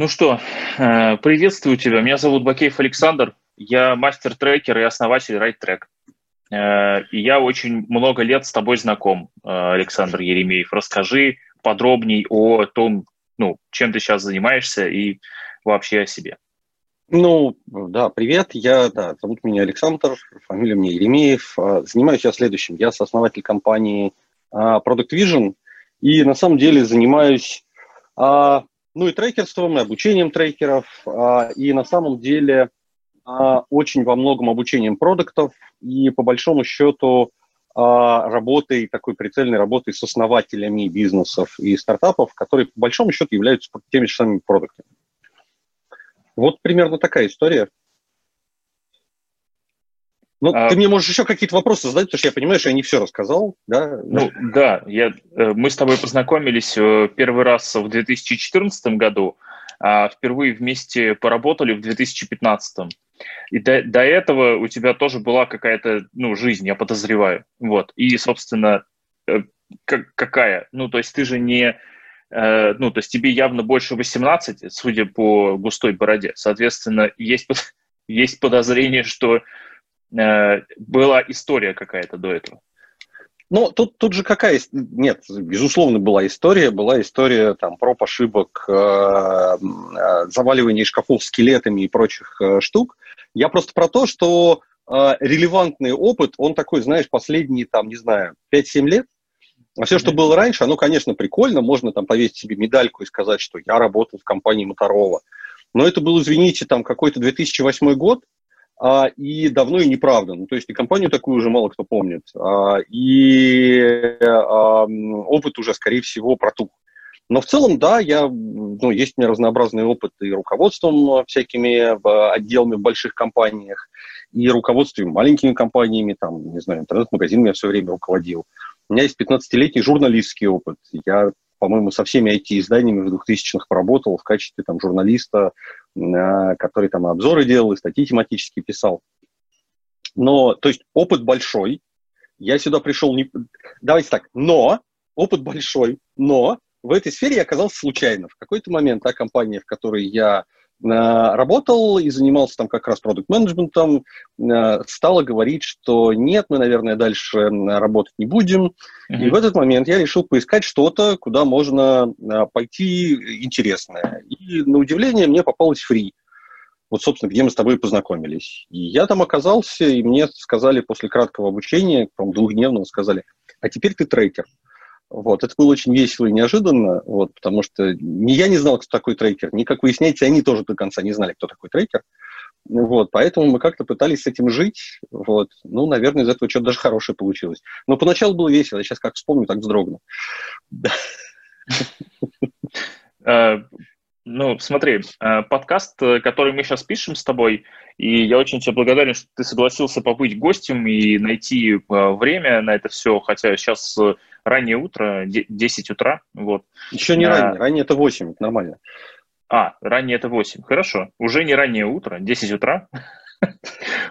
Ну что, э, приветствую тебя. Меня зовут Бакеев Александр. Я мастер-трекер и основатель RideTrack. Э, и я очень много лет с тобой знаком, э, Александр Еремеев. Расскажи подробней о том, ну, чем ты сейчас занимаешься и вообще о себе. Ну, да, привет. Я, да, зовут меня Александр, фамилия мне Еремеев. Занимаюсь я следующим. Я сооснователь компании Product Vision. И на самом деле занимаюсь ну и трекерством, и обучением трекеров, а, и на самом деле а, очень во многом обучением продуктов, и по большому счету а, работой, такой прицельной работой с основателями бизнесов и стартапов, которые по большому счету являются теми же самыми продуктами. Вот примерно такая история. Ну, а, ты мне можешь еще какие-то вопросы задать, потому что я понимаю, что я не все рассказал, да? Ну, да, я, э, мы с тобой познакомились э, первый раз в 2014 году, а впервые вместе поработали в 2015. И до, до этого у тебя тоже была какая-то, ну, жизнь, я подозреваю. Вот. И, собственно, э, как, какая? Ну, то есть ты же не... Ну, то есть тебе явно больше 18, судя по густой бороде. Соответственно, есть, есть подозрение, что была история какая-то до этого? Ну, тут, тут же какая... Нет, безусловно, была история. Была история там проб, ошибок, э, э, заваливания шкафов скелетами и прочих э, штук. Я просто про то, что э, релевантный опыт, он такой, знаешь, последние, там, не знаю, 5-7 лет. А все, что было раньше, оно, конечно, прикольно. Можно там повесить себе медальку и сказать, что я работал в компании Моторова. Но это был, извините, там какой-то 2008 год, а, и давно и неправда. Ну, то есть и компанию такую уже мало кто помнит. А, и а, опыт уже, скорее всего, протух. Но в целом, да, я, ну, есть у меня разнообразный опыт и руководством всякими отделами в больших компаниях, и руководством маленькими компаниями, там, не знаю, интернет-магазинами я все время руководил. У меня есть 15-летний журналистский опыт. Я по-моему, со всеми IT-изданиями в 2000-х поработал в качестве там, журналиста, который там обзоры делал и статьи тематически писал. Но, то есть, опыт большой. Я сюда пришел не... Давайте так, но, опыт большой, но в этой сфере я оказался случайно. В какой-то момент та компания, в которой я работал и занимался там как раз продукт-менеджментом, э, стала говорить, что нет, мы, наверное, дальше работать не будем. Mm-hmm. И в этот момент я решил поискать что-то, куда можно э, пойти интересное. И на удивление мне попалось фри. Вот, собственно, где мы с тобой познакомились. И я там оказался, и мне сказали после краткого обучения, по двухдневного, сказали, а теперь ты трекер. Вот, это было очень весело и неожиданно, вот, потому что ни я не знал, кто такой трекер, ни, как выясняется, они тоже до конца не знали, кто такой трекер. Вот, поэтому мы как-то пытались с этим жить. Вот. Ну, наверное, из этого что-то даже хорошее получилось. Но поначалу было весело, я сейчас как вспомню, так вздрогну. Э, ну, смотри, э, подкаст, э, который мы сейчас пишем с тобой, и я очень тебе благодарен, что ты согласился побыть гостем и найти время на это все, хотя сейчас раннее утро, 10 утра. Вот. Еще не а, раннее, раннее это 8, нормально. А, раннее это 8, хорошо. Уже не раннее утро, 10 утра.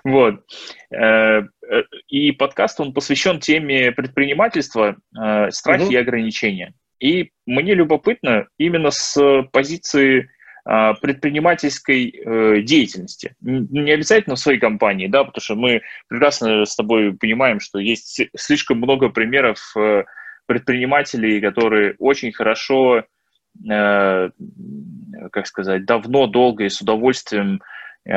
Вот. Э, э, и подкаст, он посвящен теме предпринимательства, э, страхи и ограничения. И мне любопытно именно с позиции предпринимательской деятельности. Не обязательно в своей компании, да, потому что мы прекрасно с тобой понимаем, что есть слишком много примеров предпринимателей, которые очень хорошо, э, как сказать, давно, долго и с удовольствием э,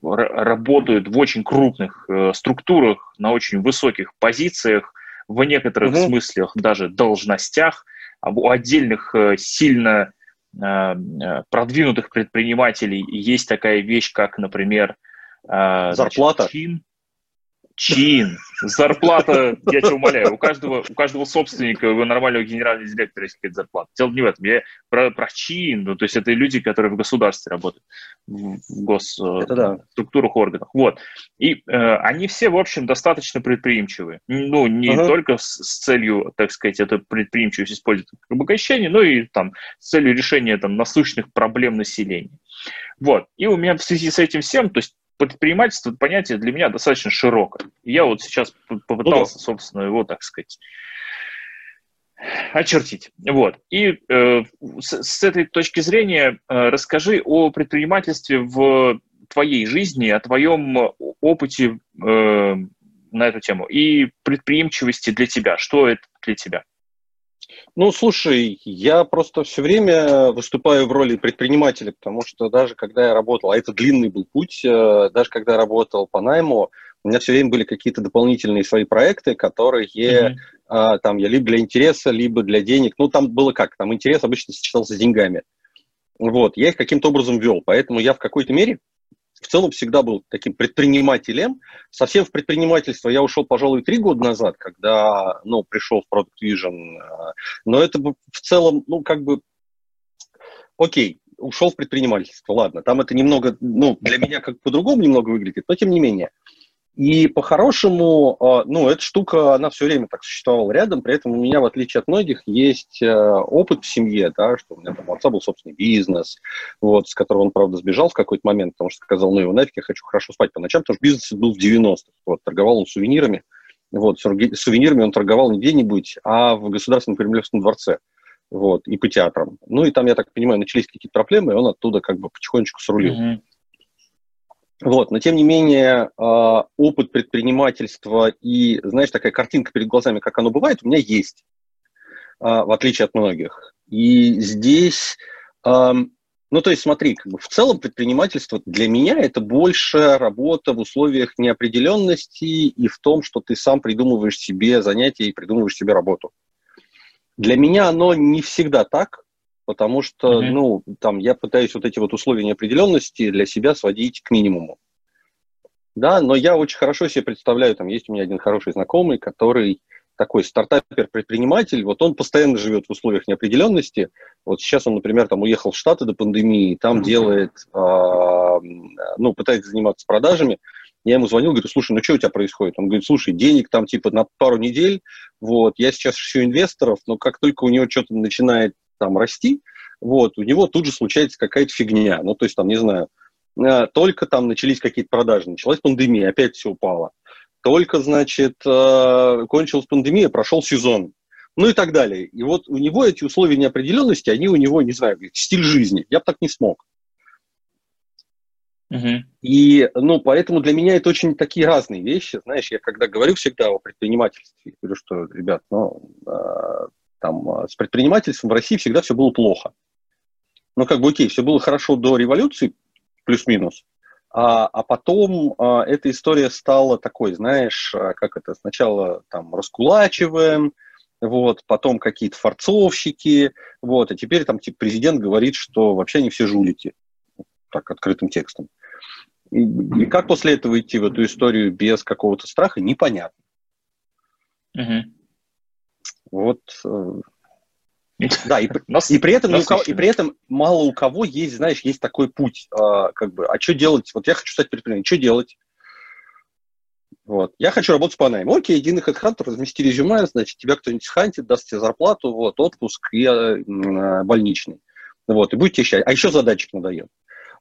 работают в очень крупных э, структурах, на очень высоких позициях, в некоторых угу. смыслах даже должностях, а у отдельных э, сильно э, продвинутых предпринимателей есть такая вещь, как, например, э, зарплата. Значит, чин, чин, зарплата, я тебя умоляю, у каждого, у каждого собственника, у нормального генерального директора есть какая-то зарплата. Дело не в этом, я про, про чин, ну, то есть это люди, которые в государстве работают, в, в госструктурах, да. органах. Вот. И э, они все, в общем, достаточно предприимчивые. Ну, не ага. только с, с целью, так сказать, эту предприимчивость использовать как обогащение, но и там с целью решения там насущных проблем населения. Вот. И у меня в связи с этим всем, то есть предпринимательство понятие для меня достаточно широкое. я вот сейчас попытался, собственно, его, так сказать, Очертить. Вот. И э, с, с этой точки зрения э, расскажи о предпринимательстве в твоей жизни, о твоем опыте э, на эту тему и предприимчивости для тебя. Что это для тебя? Ну, слушай, я просто все время выступаю в роли предпринимателя, потому что даже когда я работал, а это длинный был путь, э, даже когда я работал по найму, у меня все время были какие-то дополнительные свои проекты, которые mm-hmm. там я либо для интереса, либо для денег. Ну, там было как, там интерес обычно сочетался с деньгами. Вот, я их каким-то образом вел, поэтому я в какой-то мере в целом всегда был таким предпринимателем. Совсем в предпринимательство я ушел, пожалуй, три года назад, когда, ну, пришел в Product Vision. А, но это в целом, ну, как бы, окей, ушел в предпринимательство, ладно, там это немного, ну, для меня как по-другому немного выглядит, но тем не менее. И по-хорошему, а, ну, эта штука, она все время так существовала рядом, при этом у меня, в отличие от многих, есть э, опыт в семье, да, что у меня там у отца был собственный бизнес, вот, с которого он, правда, сбежал в какой-то момент, потому что сказал, ну, его нафиг, я хочу хорошо спать по ночам, потому что бизнес был в 90-х, вот, торговал он сувенирами, вот, сувенирами он торговал не где-нибудь, а в Государственном Кремлевском дворце, вот, и по театрам. Ну, и там, я так понимаю, начались какие-то проблемы, и он оттуда как бы потихонечку срулил. Mm-hmm. Вот, но тем не менее, а, опыт предпринимательства и, знаешь, такая картинка перед глазами, как оно бывает, у меня есть, а, в отличие от многих. И здесь, ну, то есть, смотри, как бы в целом предпринимательство для меня это больше работа в условиях неопределенности и в том, что ты сам придумываешь себе занятия и придумываешь себе работу. Для меня оно не всегда так, потому что, mm-hmm. ну, там, я пытаюсь вот эти вот условия неопределенности для себя сводить к минимуму. Да, но я очень хорошо себе представляю, там есть у меня один хороший знакомый, который такой стартапер-предприниматель, вот он постоянно живет в условиях неопределенности. Вот сейчас он, например, там уехал в Штаты до пандемии, там делает, э, ну, пытается заниматься продажами. Я ему звонил, говорю, слушай, ну что у тебя происходит? Он говорит, слушай, денег там типа на пару недель, вот, я сейчас ищу инвесторов, но как только у него что-то начинает там расти, вот, у него тут же случается какая-то фигня. Ну, то есть, там, не знаю, э, только там начались какие-то продажи, началась пандемия, опять все упало. Только, значит, э, кончилась пандемия, прошел сезон. Ну и так далее. И вот у него эти условия неопределенности, они у него, не знаю, стиль жизни. Я бы так не смог. Uh-huh. И, ну, поэтому для меня это очень такие разные вещи. Знаешь, я когда говорю всегда о предпринимательстве, говорю, что, ребят, ну, э, там, а, с предпринимательством в России всегда все было плохо. Ну, как бы, окей, все было хорошо до революции, плюс-минус, а, а потом а, эта история стала такой, знаешь, а, как это, сначала там раскулачиваем, вот, потом какие-то форцовщики, вот, и теперь там типа президент говорит, что вообще они все жулики, так, открытым текстом. И, и как после этого идти в эту историю без какого-то страха, непонятно. Угу. Вот э, да, и, и, при этом, кого, и при этом мало у кого есть, знаешь, есть такой путь, а, как бы, а что делать? Вот я хочу стать предпринимателем, что делать? Вот. Я хочу работать по найму. Окей, иди на HeadHunter, размести резюме, значит, тебя кто-нибудь хантит, даст тебе зарплату, вот, отпуск и э, больничный. Вот, и будете счастливы. А еще задатчик надает.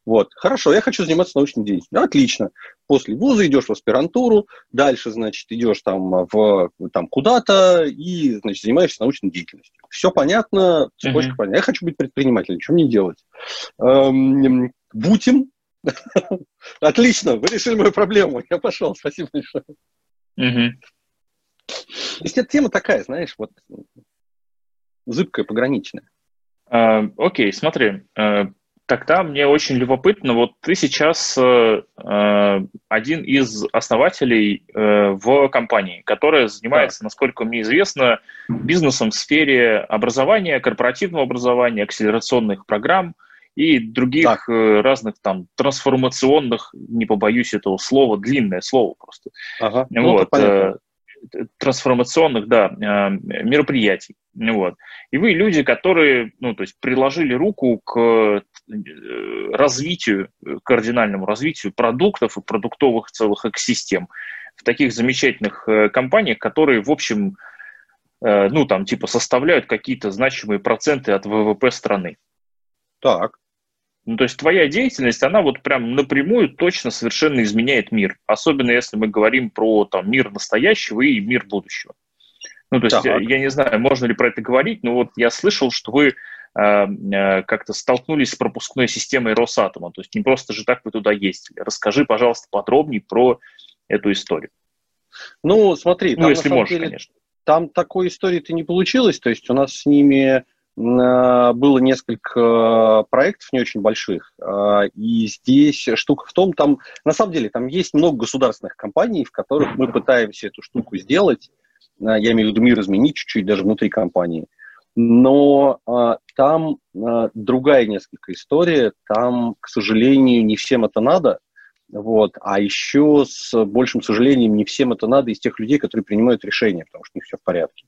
Вот, хорошо, я хочу заниматься научной деятельностью. Отлично. После вуза идешь в аспирантуру, дальше, значит, идешь там, в, там куда-то и, значит, занимаешься научной деятельностью. Все понятно, цепочка uh-huh. понятна. Я хочу быть предпринимателем, что мне делать? Эм, бутим. Отлично, вы решили мою проблему. Я пошел, спасибо большое. Uh-huh. То есть эта тема такая, знаешь, вот зыбкая, пограничная. Uh, окей, смотри, uh, Тогда мне очень любопытно, вот ты сейчас э, э, один из основателей э, в компании, которая занимается, да. насколько мне известно, бизнесом в сфере образования, корпоративного образования, акселерационных программ и других э, разных там трансформационных, не побоюсь этого слова, длинное слово просто. Ага. Ну, вот, э, трансформационных, да, э, мероприятий. Вот. И вы люди, которые, ну, то есть приложили руку к э, развитию, кардинальному развитию продуктов и продуктовых целых экосистем в таких замечательных э, компаниях, которые, в общем, ну, там, типа, составляют какие-то значимые проценты от ВВП страны. Так. Ну, то есть твоя деятельность, она вот прям напрямую точно совершенно изменяет мир. Особенно если мы говорим про там, мир настоящего и мир будущего. Ну, то есть, я, я не знаю, можно ли про это говорить, но вот я слышал, что вы как-то столкнулись с пропускной системой Росатома. То есть не просто же так вы туда ездили. Расскажи, пожалуйста, подробнее про эту историю. Ну, смотри, ну, там, если можешь, деле, конечно. Там такой истории-то не получилось. То есть у нас с ними было несколько проектов не очень больших, а, и здесь штука в том, там на самом деле там есть много государственных компаний, в которых мы пытаемся эту штуку сделать, я имею в виду мир изменить чуть-чуть даже внутри компании, но там другая несколько история, там, к сожалению, не всем это надо, вот. А еще с большим сожалением не всем это надо из тех людей, которые принимают решения, потому что у них все в порядке.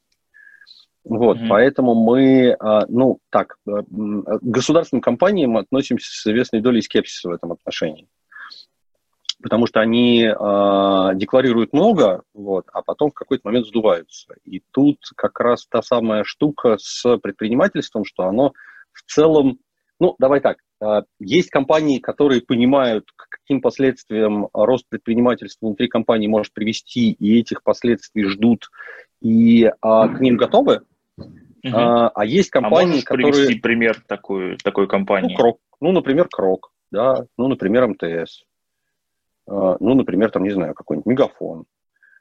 Вот, mm-hmm. поэтому мы, а, ну, так, э, к государственным компаниям относимся с известной долей скепсиса в этом отношении. Потому что они э, декларируют много, вот, а потом в какой-то момент сдуваются. И тут как раз та самая штука с предпринимательством, что оно в целом, ну, давай так, э, есть компании, которые понимают, к каким последствиям рост предпринимательства внутри компании может привести, и этих последствий ждут и а, к ним готовы. Угу. А, а есть а компании, а которые... привести пример такой, такой компании? Ну, Крок. Ну, например, Крок, да. Ну, например, МТС. А, ну, например, там, не знаю, какой-нибудь Мегафон.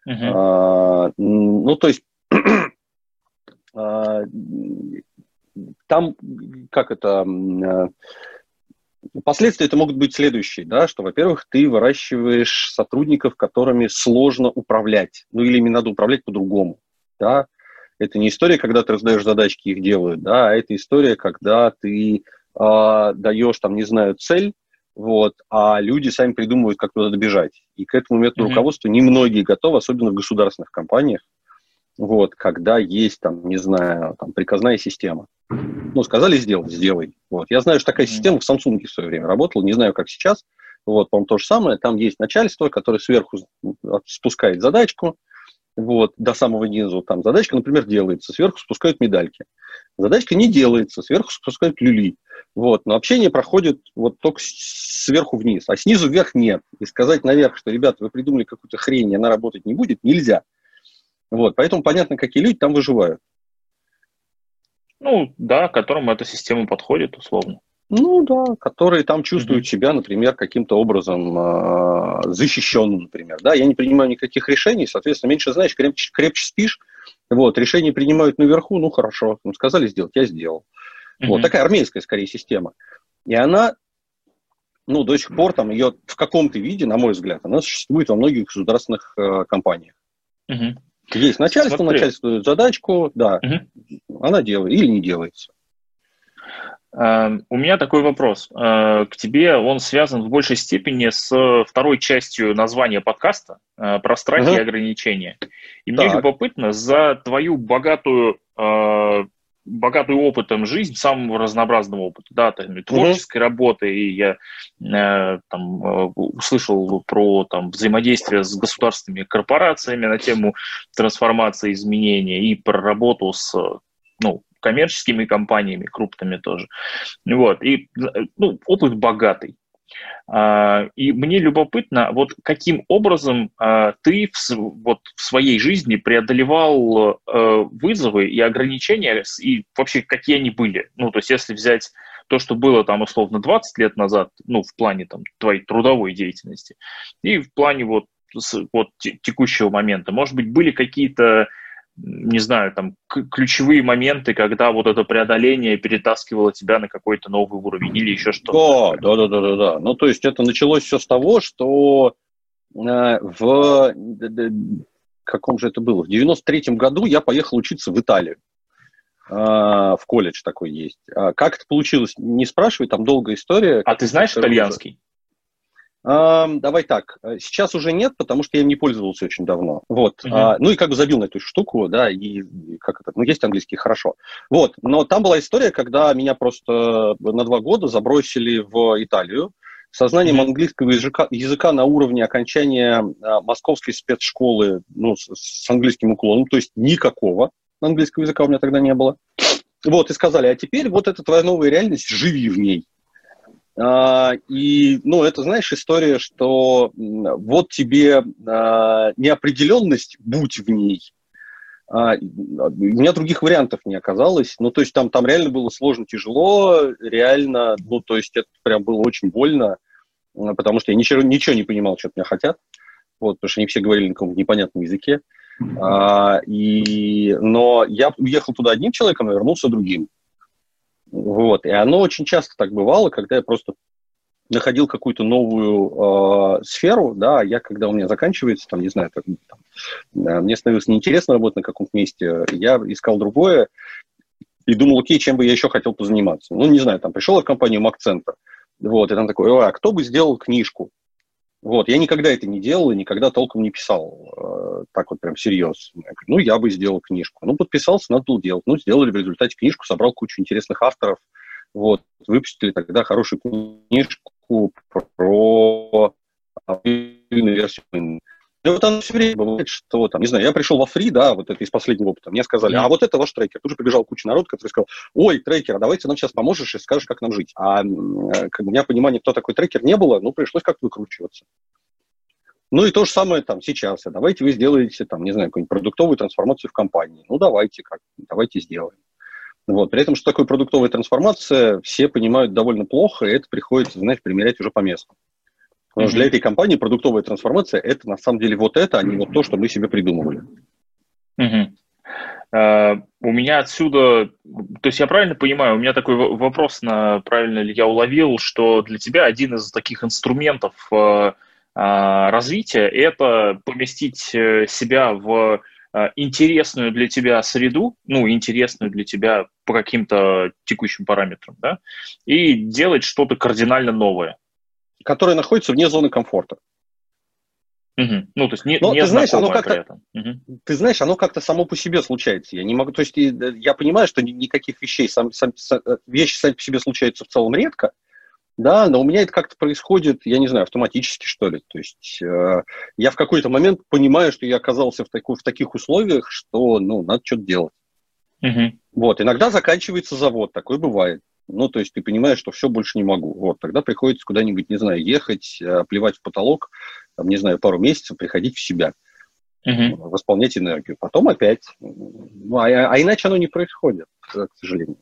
Угу. А, ну, то есть... а, там, как это... А, Последствия это могут быть следующие, да, что, во-первых, ты выращиваешь сотрудников, которыми сложно управлять, ну или им надо управлять по-другому, да, это не история, когда ты раздаешь задачки, их делают, да, а это история, когда ты э, даешь, там, не знаю, цель, вот, а люди сами придумывают, как туда добежать. И к этому методу mm-hmm. руководства немногие готовы, особенно в государственных компаниях, вот, когда есть, там, не знаю, там, приказная система. Ну, сказали сделать, сделай. Вот. Я знаю, что такая mm-hmm. система в Samsung в свое время работала, не знаю, как сейчас. Вот, по-моему, то же самое. Там есть начальство, которое сверху спускает задачку, вот, до самого низу. Там задачка, например, делается, сверху спускают медальки. Задачка не делается, сверху спускают люли. Вот, но общение проходит вот только сверху вниз, а снизу вверх нет. И сказать наверх, что, ребята, вы придумали какую-то хрень, и она работать не будет, нельзя. Вот, поэтому понятно, какие люди там выживают. Ну, да, которым эта система подходит, условно. Ну да, которые там чувствуют mm-hmm. себя, например, каким-то образом э, защищенным, например. Да, я не принимаю никаких решений, соответственно, меньше знаешь, крепче, крепче спишь. Вот, решения принимают наверху, ну хорошо, ну, сказали сделать, я сделал. Mm-hmm. Вот такая армейская, скорее, система. И она, ну, до сих пор там ее в каком-то виде, на мой взгляд, она существует во многих государственных э, компаниях. Mm-hmm. Есть начальство, Смотри. начальство дает задачку, да, угу. она делает или не делается. Эм, у меня такой вопрос э, к тебе. Он связан в большей степени с второй частью названия подкаста э, про страхи угу. и ограничения. И так. мне любопытно за твою богатую э, богатый опытом жизнь, самого разнообразного опыта, да, там, и творческой mm работы, и я э, там э, услышал про там взаимодействие с государственными корпорациями на тему трансформации, изменения, и про работу с, ну, коммерческими компаниями, крупными тоже. Вот, и, ну, опыт богатый. А, и мне любопытно, вот каким образом а, ты в, вот в своей жизни преодолевал э, вызовы и ограничения, и вообще какие они были? Ну, то есть если взять то, что было там условно 20 лет назад, ну, в плане там твоей трудовой деятельности, и в плане вот, вот текущего момента, может быть, были какие-то не знаю, там, ключевые моменты, когда вот это преодоление перетаскивало тебя на какой-то новый уровень или еще что-то? Да, да, да, да, да. Ну, то есть это началось все с того, что э, в каком же это было? В 93-м году я поехал учиться в Италию. Э, в колледж такой есть. А как это получилось, не спрашивай, там долгая история. А ты знаешь итальянский? Давай так, э, сейчас уже нет, потому что я им не пользовался очень давно. Вот. Uh-huh. А, ну и как бы забил на эту штуку, да, и как это, ну есть английский, хорошо. Вот, но там была история, когда меня просто на два года забросили в Италию со знанием uh-huh. английского языка, языка на уровне окончания а, московской спецшколы, ну, с, с английским уклоном, то есть никакого английского языка у меня тогда не было. Вот, и сказали, а теперь вот это твоя новая реальность, живи в ней. А, и, ну, это, знаешь, история, что вот тебе а, неопределенность, будь в ней, А, у меня других вариантов не оказалось. Ну, то есть там, там реально было сложно, тяжело, реально, ну, то есть это прям было очень больно, потому что я ничего, ничего не понимал, что от меня хотят. Вот, потому что они все говорили на каком-то непонятном языке. А, и, но я уехал туда одним человеком, а вернулся другим. Вот. И оно очень часто так бывало, когда я просто находил какую-то новую э, сферу, да, я, когда у меня заканчивается, там, не знаю, там, там, мне становилось неинтересно работать на каком-то месте, я искал другое и думал, окей, чем бы я еще хотел позаниматься. Ну, не знаю, там, пришел в компанию Мак-центр, вот, и там такой, а кто бы сделал книжку? Вот, я никогда это не делал и никогда толком не писал э, так вот прям серьезно. Ну, я бы сделал книжку. Ну, подписался, надо было делать. Ну, сделали в результате книжку, собрал кучу интересных авторов, вот, выпустили тогда хорошую книжку про версию ну, вот оно все время бывает, что там, не знаю, я пришел во фри, да, вот это из последнего опыта, мне сказали, а вот это ваш трекер. Тут же прибежал куча народ, который сказал, ой, трекер, а давайте нам сейчас поможешь и скажешь, как нам жить. А как бы, у меня понимания, кто такой трекер, не было, ну, пришлось как-то выкручиваться. Ну и то же самое там сейчас. А давайте вы сделаете, там, не знаю, какую-нибудь продуктовую трансформацию в компании. Ну, давайте, как, давайте сделаем. Вот. При этом, что такое продуктовая трансформация, все понимают довольно плохо, и это приходится, знаешь, примерять уже по месту. Потому что для этой компании продуктовая трансформация – это на самом деле вот это, а не вот то, что мы себе придумывали. Uh, у меня отсюда, то есть я правильно понимаю, у меня такой вопрос, на правильно ли я уловил, что для тебя один из таких инструментов uh, uh, развития – это поместить э, себя в Э, интересную для тебя среду, ну, интересную для тебя по каким-то текущим параметрам, да, и делать что-то кардинально новое. Которое находится вне зоны комфорта. Угу. Ну, то есть не, Но, не ты знаешь, оно как-то, угу. Ты знаешь, оно как-то само по себе случается. Я не могу, то есть я понимаю, что никаких вещей, сам, сам, сам, э, вещи сами по себе случаются в целом редко, да, но у меня это как-то происходит, я не знаю, автоматически, что ли. То есть э, я в какой-то момент понимаю, что я оказался в, такой, в таких условиях, что, ну, надо что-то делать. Угу. Вот, иногда заканчивается завод, такое бывает. Ну, то есть ты понимаешь, что все, больше не могу. Вот, тогда приходится куда-нибудь, не знаю, ехать, э, плевать в потолок, там, не знаю, пару месяцев, приходить в себя, угу. восполнять энергию. Потом опять. Ну, а, а иначе оно не происходит, к сожалению.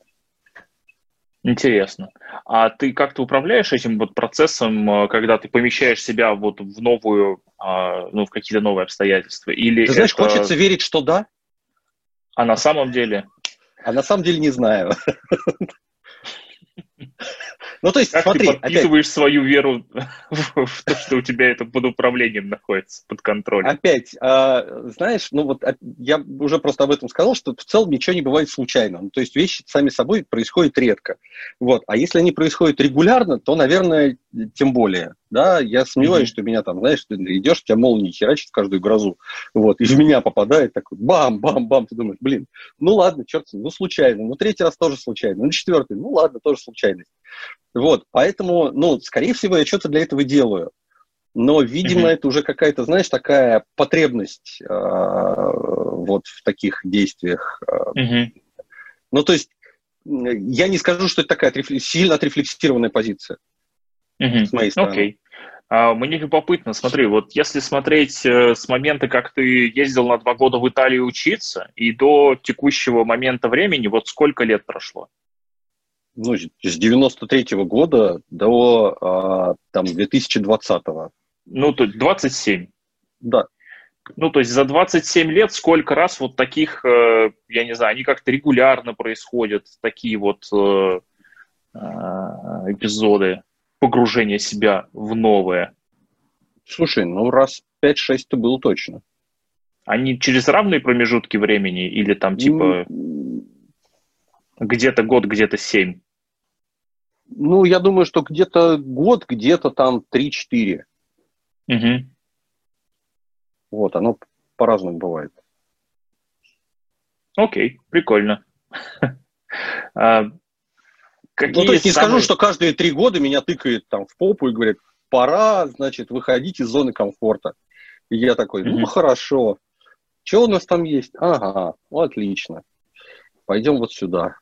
Интересно. А ты как-то управляешь этим вот процессом, э, когда ты помещаешь себя вот в новую, а, ну, в какие-то новые обстоятельства? Или ты знаешь, это... хочется верить, что да. А на самом деле? А на самом деле не знаю. Ну, то есть, как смотри, ты подписываешь опять... свою веру в, то, что у тебя это под управлением находится, под контролем? Опять, э, знаешь, ну вот я уже просто об этом сказал, что в целом ничего не бывает случайно. Ну, то есть вещи сами собой происходят редко. Вот. А если они происходят регулярно, то, наверное, тем более. Да, я сомневаюсь, mm-hmm. что меня там, знаешь, ты идешь, тебя молнии херачит в каждую грозу. Вот, из меня попадает такой бам-бам-бам. Ты думаешь, блин, ну ладно, черт, ну случайно. Ну третий раз тоже случайно. Ну четвертый, ну ладно, тоже случайность. Вот, поэтому, ну, скорее всего, я что-то для этого делаю. Но, видимо, mm-hmm. это уже какая-то, знаешь, такая потребность э, вот в таких действиях. Mm-hmm. Ну, то есть, я не скажу, что это такая сильно отрефлексированная позиция mm-hmm. с моей стороны. Окей. А, мне любопытно, смотри, вот если смотреть э, с момента, как ты ездил на два года в Италию учиться, и до текущего момента времени, вот сколько лет прошло? Ну, с 93 -го года до а, там 2020 -го. Ну, то есть 27. Да. Ну, то есть за 27 лет сколько раз вот таких, э, я не знаю, они как-то регулярно происходят, такие вот э, э, эпизоды погружения себя в новое? Слушай, ну раз 5-6-то было точно. Они через равные промежутки времени или там типа где-то год, где-то семь? Ну, я думаю, что где-то год, где-то там 3-4. Угу. Вот, оно по-разному бывает. Окей, прикольно. а, какие ну, то есть не самые... скажу, что каждые три года меня тыкает там в попу и говорит, пора, значит, выходить из зоны комфорта. И я такой, ну, mm хорошо. Что у нас там есть? Ага, ну, отлично. Пойдем вот сюда.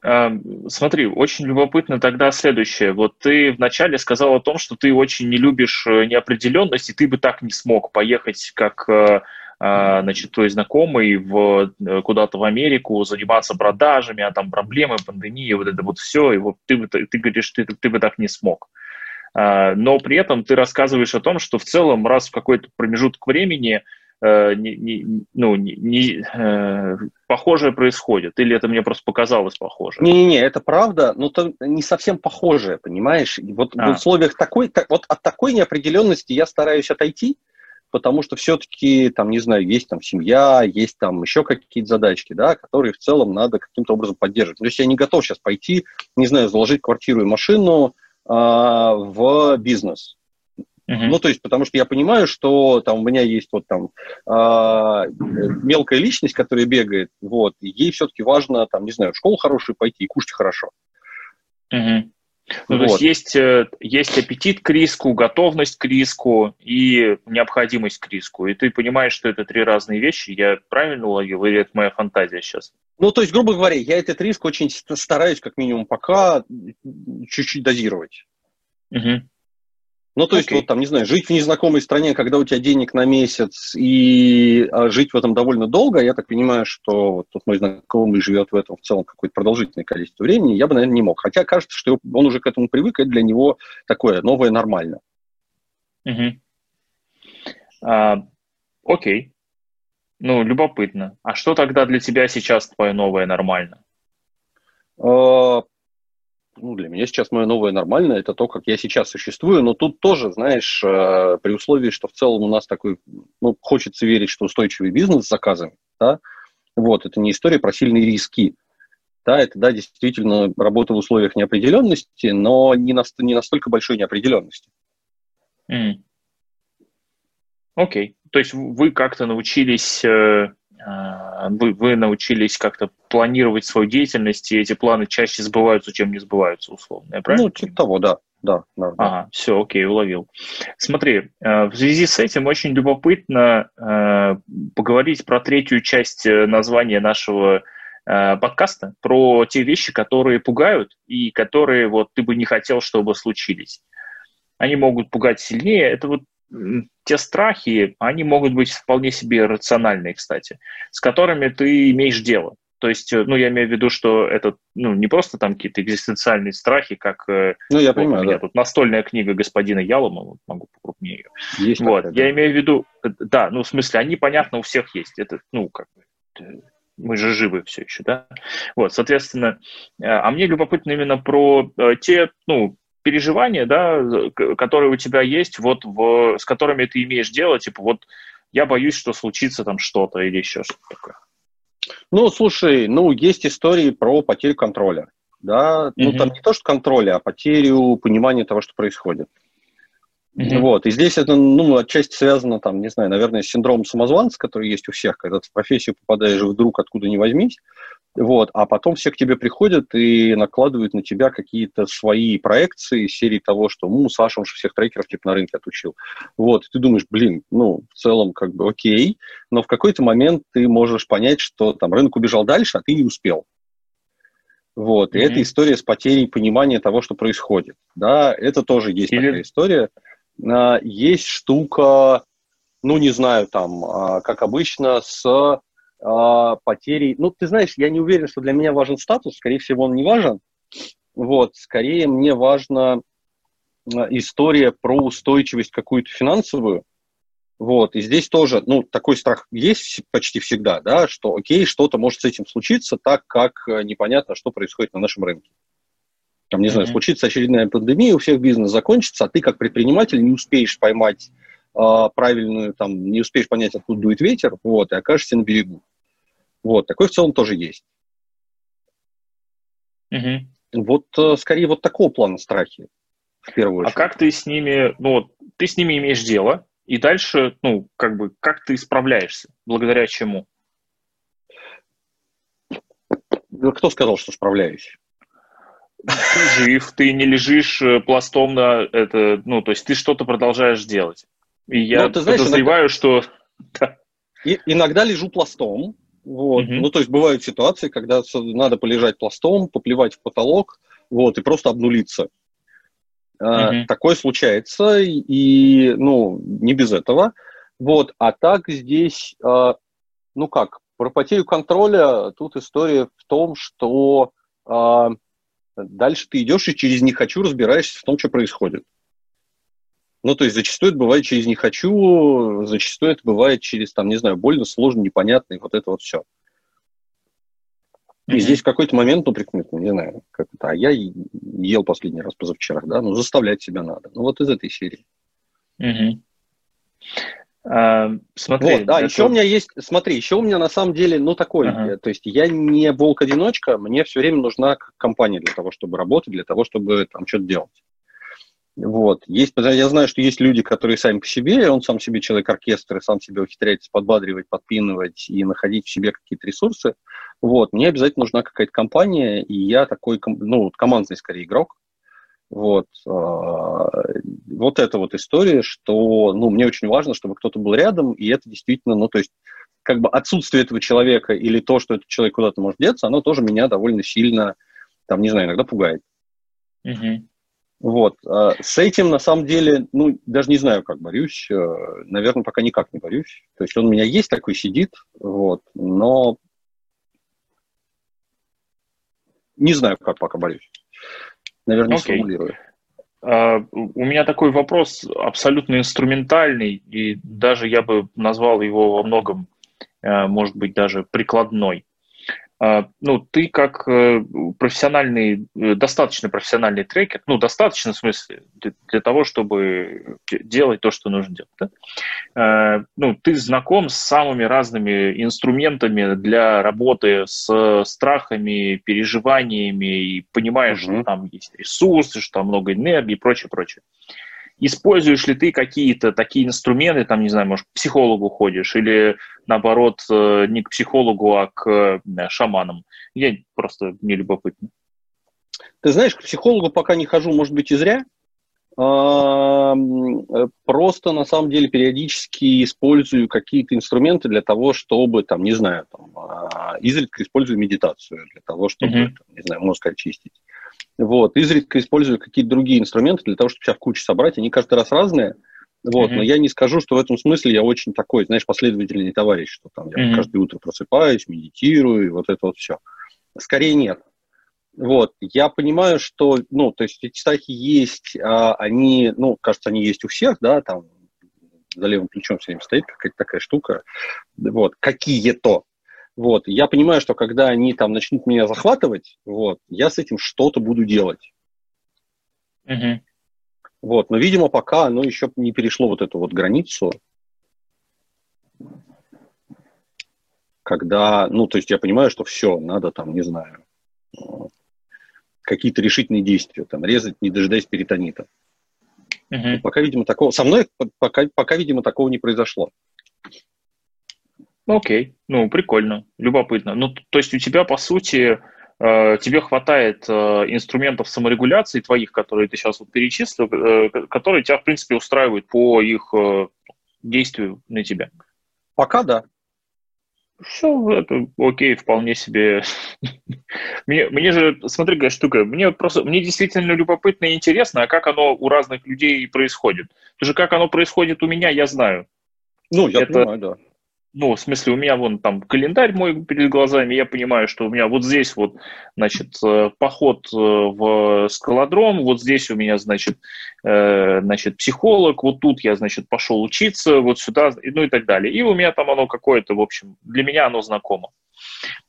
Смотри, очень любопытно тогда следующее. Вот ты вначале сказал о том, что ты очень не любишь э, неопределенность, и ты бы так не смог поехать как э, а, значит, твой знакомый в, э, куда-то в Америку заниматься продажами, а там проблемы, пандемия, вот это вот все, и вот ты, ты, ты говоришь, ты, ты бы так не смог. Но при этом ты рассказываешь о том, что в целом раз в какой-то промежуток времени э, не, не, ну, не, не, э, похожее происходит, или это мне просто показалось похоже? Не-не-не, это правда, но это не совсем похожее, понимаешь? Вот а. в условиях такой, так, вот от такой неопределенности я стараюсь отойти, потому что все-таки, там, не знаю, есть там семья, есть там еще какие-то задачки, да, которые в целом надо каким-то образом поддерживать. То есть я не готов сейчас пойти, не знаю, заложить квартиру и машину э, в бизнес. Uh-huh. Ну, то есть, потому что я понимаю, что там у меня есть вот там э, мелкая личность, которая бегает, вот, ей все-таки важно, там, не знаю, в школу хорошую пойти и кушать хорошо. Uh-huh. Ну, вот. То есть есть, э, есть аппетит к риску, готовность к риску и необходимость к риску. И ты понимаешь, что это три разные вещи. Я правильно уловил, или это моя фантазия сейчас? Ну, то есть, грубо говоря, я этот риск очень стараюсь, как минимум, пока чуть-чуть дозировать. Угу. Ну, то есть, okay. вот там, не знаю, жить в незнакомой стране, когда у тебя денег на месяц, и а, жить в этом довольно долго, я так понимаю, что вот тут мой знакомый живет в этом в целом какое-то продолжительное количество времени, я бы, наверное, не мог. Хотя кажется, что он уже к этому привык, и для него такое новое нормально. А, окей. Ну, любопытно. А что тогда для тебя сейчас твое новое нормально? А, ну, для меня сейчас мое новое нормальное, это то, как я сейчас существую, но тут тоже, знаешь, э, при условии, что в целом у нас такой, ну, хочется верить, что устойчивый бизнес с заказами, да, вот, это не история про сильные риски, да, это, да, действительно работа в условиях неопределенности, но не, на, не настолько большой неопределенности. Окей. Mm. Okay. То есть вы как-то научились э, вы, вы научились как-то планировать свою деятельность, и эти планы чаще сбываются, чем не сбываются, условно. Я правильно? Ну, типа того, да. Да, да, да. Ага, все, окей, уловил. Смотри, э, в связи с этим очень любопытно э, поговорить про третью часть э, названия нашего подкаста, про те вещи, которые пугают и которые вот ты бы не хотел, чтобы случились. Они могут пугать сильнее. Это вот те страхи, они могут быть вполне себе рациональные, кстати, с которыми ты имеешь дело. То есть, э, ну, я имею в виду, что это, ну, не просто там какие-то экзистенциальные страхи, как э, ну, я вот понимаю, у меня да. тут настольная книга господина Ялома, могу покрупнее ее. Есть вот, такая, да. я имею в виду, э, да, ну, в смысле, они, понятно, у всех есть. Это, ну, как бы, мы же живы все еще, да? Вот, соответственно, а мне любопытно именно про те, ну, переживания, да, которые у тебя есть, вот в, с которыми ты имеешь дело, типа вот я боюсь, что случится там что-то или еще что-то такое. Ну, слушай, ну, есть истории про потерю контроля, да, mm-hmm. ну, там не то, что контроля, а потерю понимания того, что происходит. Mm-hmm. Вот, и здесь это, ну, отчасти связано, там, не знаю, наверное, с синдромом самозванца, который есть у всех, когда ты в профессию попадаешь вдруг откуда ни возьмись, вот, а потом все к тебе приходят и накладывают на тебя какие-то свои проекции серии того, что, ну, Саша, он же всех трекеров типа на рынке отучил. Вот, и ты думаешь, блин, ну, в целом как бы окей, но в какой-то момент ты можешь понять, что там рынок убежал дальше, а ты не успел. Вот, mm-hmm. и это история с потерей понимания того, что происходит. Да, это тоже есть Или... такая история. А, есть штука, ну, не знаю, там, а, как обычно, с потерей. Ну, ты знаешь, я не уверен, что для меня важен статус, скорее всего, он не важен. Вот, скорее мне важна история про устойчивость какую-то финансовую. Вот, и здесь тоже, ну, такой страх есть почти всегда, да, что, окей, что-то может с этим случиться, так как э, непонятно, что происходит на нашем рынке. Там, не mm-hmm. знаю, случится очередная пандемия, у всех бизнес закончится, а ты как предприниматель не успеешь поймать правильную, там, не успеешь понять, откуда дует ветер, вот, и окажешься на берегу. Вот, такой в целом тоже есть. Угу. Вот э, скорее вот такого плана страхи, в первую очередь. А как ты с ними, ну, ты с ними имеешь дело, и дальше, ну, как бы, как ты справляешься, благодаря чему? Кто сказал, что справляюсь? Ты жив, ты не лежишь э, пластом на это, ну, то есть ты что-то продолжаешь делать. И я ну, ты знаешь, подозреваю, иногда... что... И, иногда лежу пластом, вот. Mm-hmm. Ну, то есть бывают ситуации, когда надо полежать пластом, поплевать в потолок, вот, и просто обнулиться. Mm-hmm. Такое случается, и, ну, не без этого. Вот, а так здесь, э, ну как, про потерю контроля тут история в том, что э, дальше ты идешь и через «не хочу» разбираешься в том, что происходит. Ну, то есть зачастую это бывает через «не хочу», зачастую это бывает через, там, не знаю, больно, сложно, непонятно, и вот это вот все. И mm-hmm. здесь в какой-то момент, ну, ну, не знаю, как это, а я ел последний раз позавчера, да, ну, заставлять себя надо. Ну, вот из этой серии. Mm-hmm. А, смотри, вот, да, еще у меня есть, смотри, еще у меня на самом деле, ну, такой, ага. то есть я не волк-одиночка, мне все время нужна компания для того, чтобы работать, для того, чтобы там что-то делать. Вот. Есть, я знаю, что есть люди, которые сами по себе, он сам себе человек-оркестр, и сам себя ухитряется подбадривать, подпинывать и находить в себе какие-то ресурсы. Вот. Мне обязательно нужна какая-то компания, и я такой, ну, командный скорее игрок. Вот. А, вот эта вот история, что, ну, мне очень важно, чтобы кто-то был рядом, и это действительно, ну, то есть, как бы отсутствие этого человека или то, что этот человек куда-то может деться, оно тоже меня довольно сильно, там, не знаю, иногда пугает. Угу. Вот. А с этим, на самом деле, ну, даже не знаю, как борюсь. Э, Наверное, пока никак не борюсь. То есть он у меня есть такой, сидит, вот, но не знаю, как пока борюсь. Наверное, не okay. сформулирую. Uh, у меня такой вопрос абсолютно инструментальный, и даже я бы назвал его во многом, uh, может быть, даже прикладной. А, ну, ты как э, профессиональный, э, достаточно профессиональный трекер, ну, достаточно в смысле для, для того, чтобы делать то, что нужно делать, да? А, ну, ты знаком с самыми разными инструментами для работы с страхами, переживаниями и понимаешь, mm-hmm. что там есть ресурсы, что там много энергии и прочее, прочее. Используешь ли ты какие-то такие инструменты, там, не знаю, может, к психологу ходишь или, наоборот, э, не к психологу, а к э, шаманам? Я просто не любопытно. Ты знаешь, к психологу пока не хожу, может быть, и зря. Э, просто, на самом деле, периодически использую какие-то инструменты для того, чтобы, там, не знаю, там, а, изредка использую медитацию для того, чтобы, mm-hmm. там, не знаю, мозг очистить. Вот. Изредка использую какие-то другие инструменты для того, чтобы себя в кучу собрать. Они каждый раз разные. Вот, mm-hmm. но я не скажу, что в этом смысле я очень такой, знаешь, последовательный товарищ, что там я mm-hmm. каждое утро просыпаюсь, медитирую, и вот это вот все. Скорее нет. Вот, я понимаю, что, ну, то есть эти страхи есть, а они, ну, кажется, они есть у всех, да, там за левым плечом все время стоит какая-то такая штука, вот, какие-то, вот, я понимаю, что когда они там начнут меня захватывать, вот, я с этим что-то буду делать. Угу. Вот, но, видимо, пока оно еще не перешло вот эту вот границу, когда, ну, то есть я понимаю, что все, надо там, не знаю, какие-то решительные действия, там, резать, не дожидаясь перитонита. Угу. Пока, видимо, такого, со мной пока, пока, видимо, такого не произошло. Окей, ну, прикольно, любопытно. Ну, то есть у тебя, по сути, э, тебе хватает э, инструментов саморегуляции твоих, которые ты сейчас вот перечислил, э, которые тебя, в принципе, устраивают по их действию на тебя? Пока да. Все, это окей, вполне себе. мне, мне же, смотри, какая штука, мне просто, мне действительно любопытно и интересно, а как оно у разных людей происходит. Потому что как оно происходит у меня, я знаю. Ну, я это, понимаю, да ну, в смысле, у меня вон там календарь мой перед глазами, я понимаю, что у меня вот здесь вот, значит, э, поход э, в скалодром, вот здесь у меня, значит, э, значит, психолог, вот тут я, значит, пошел учиться, вот сюда, ну и так далее. И у меня там оно какое-то, в общем, для меня оно знакомо.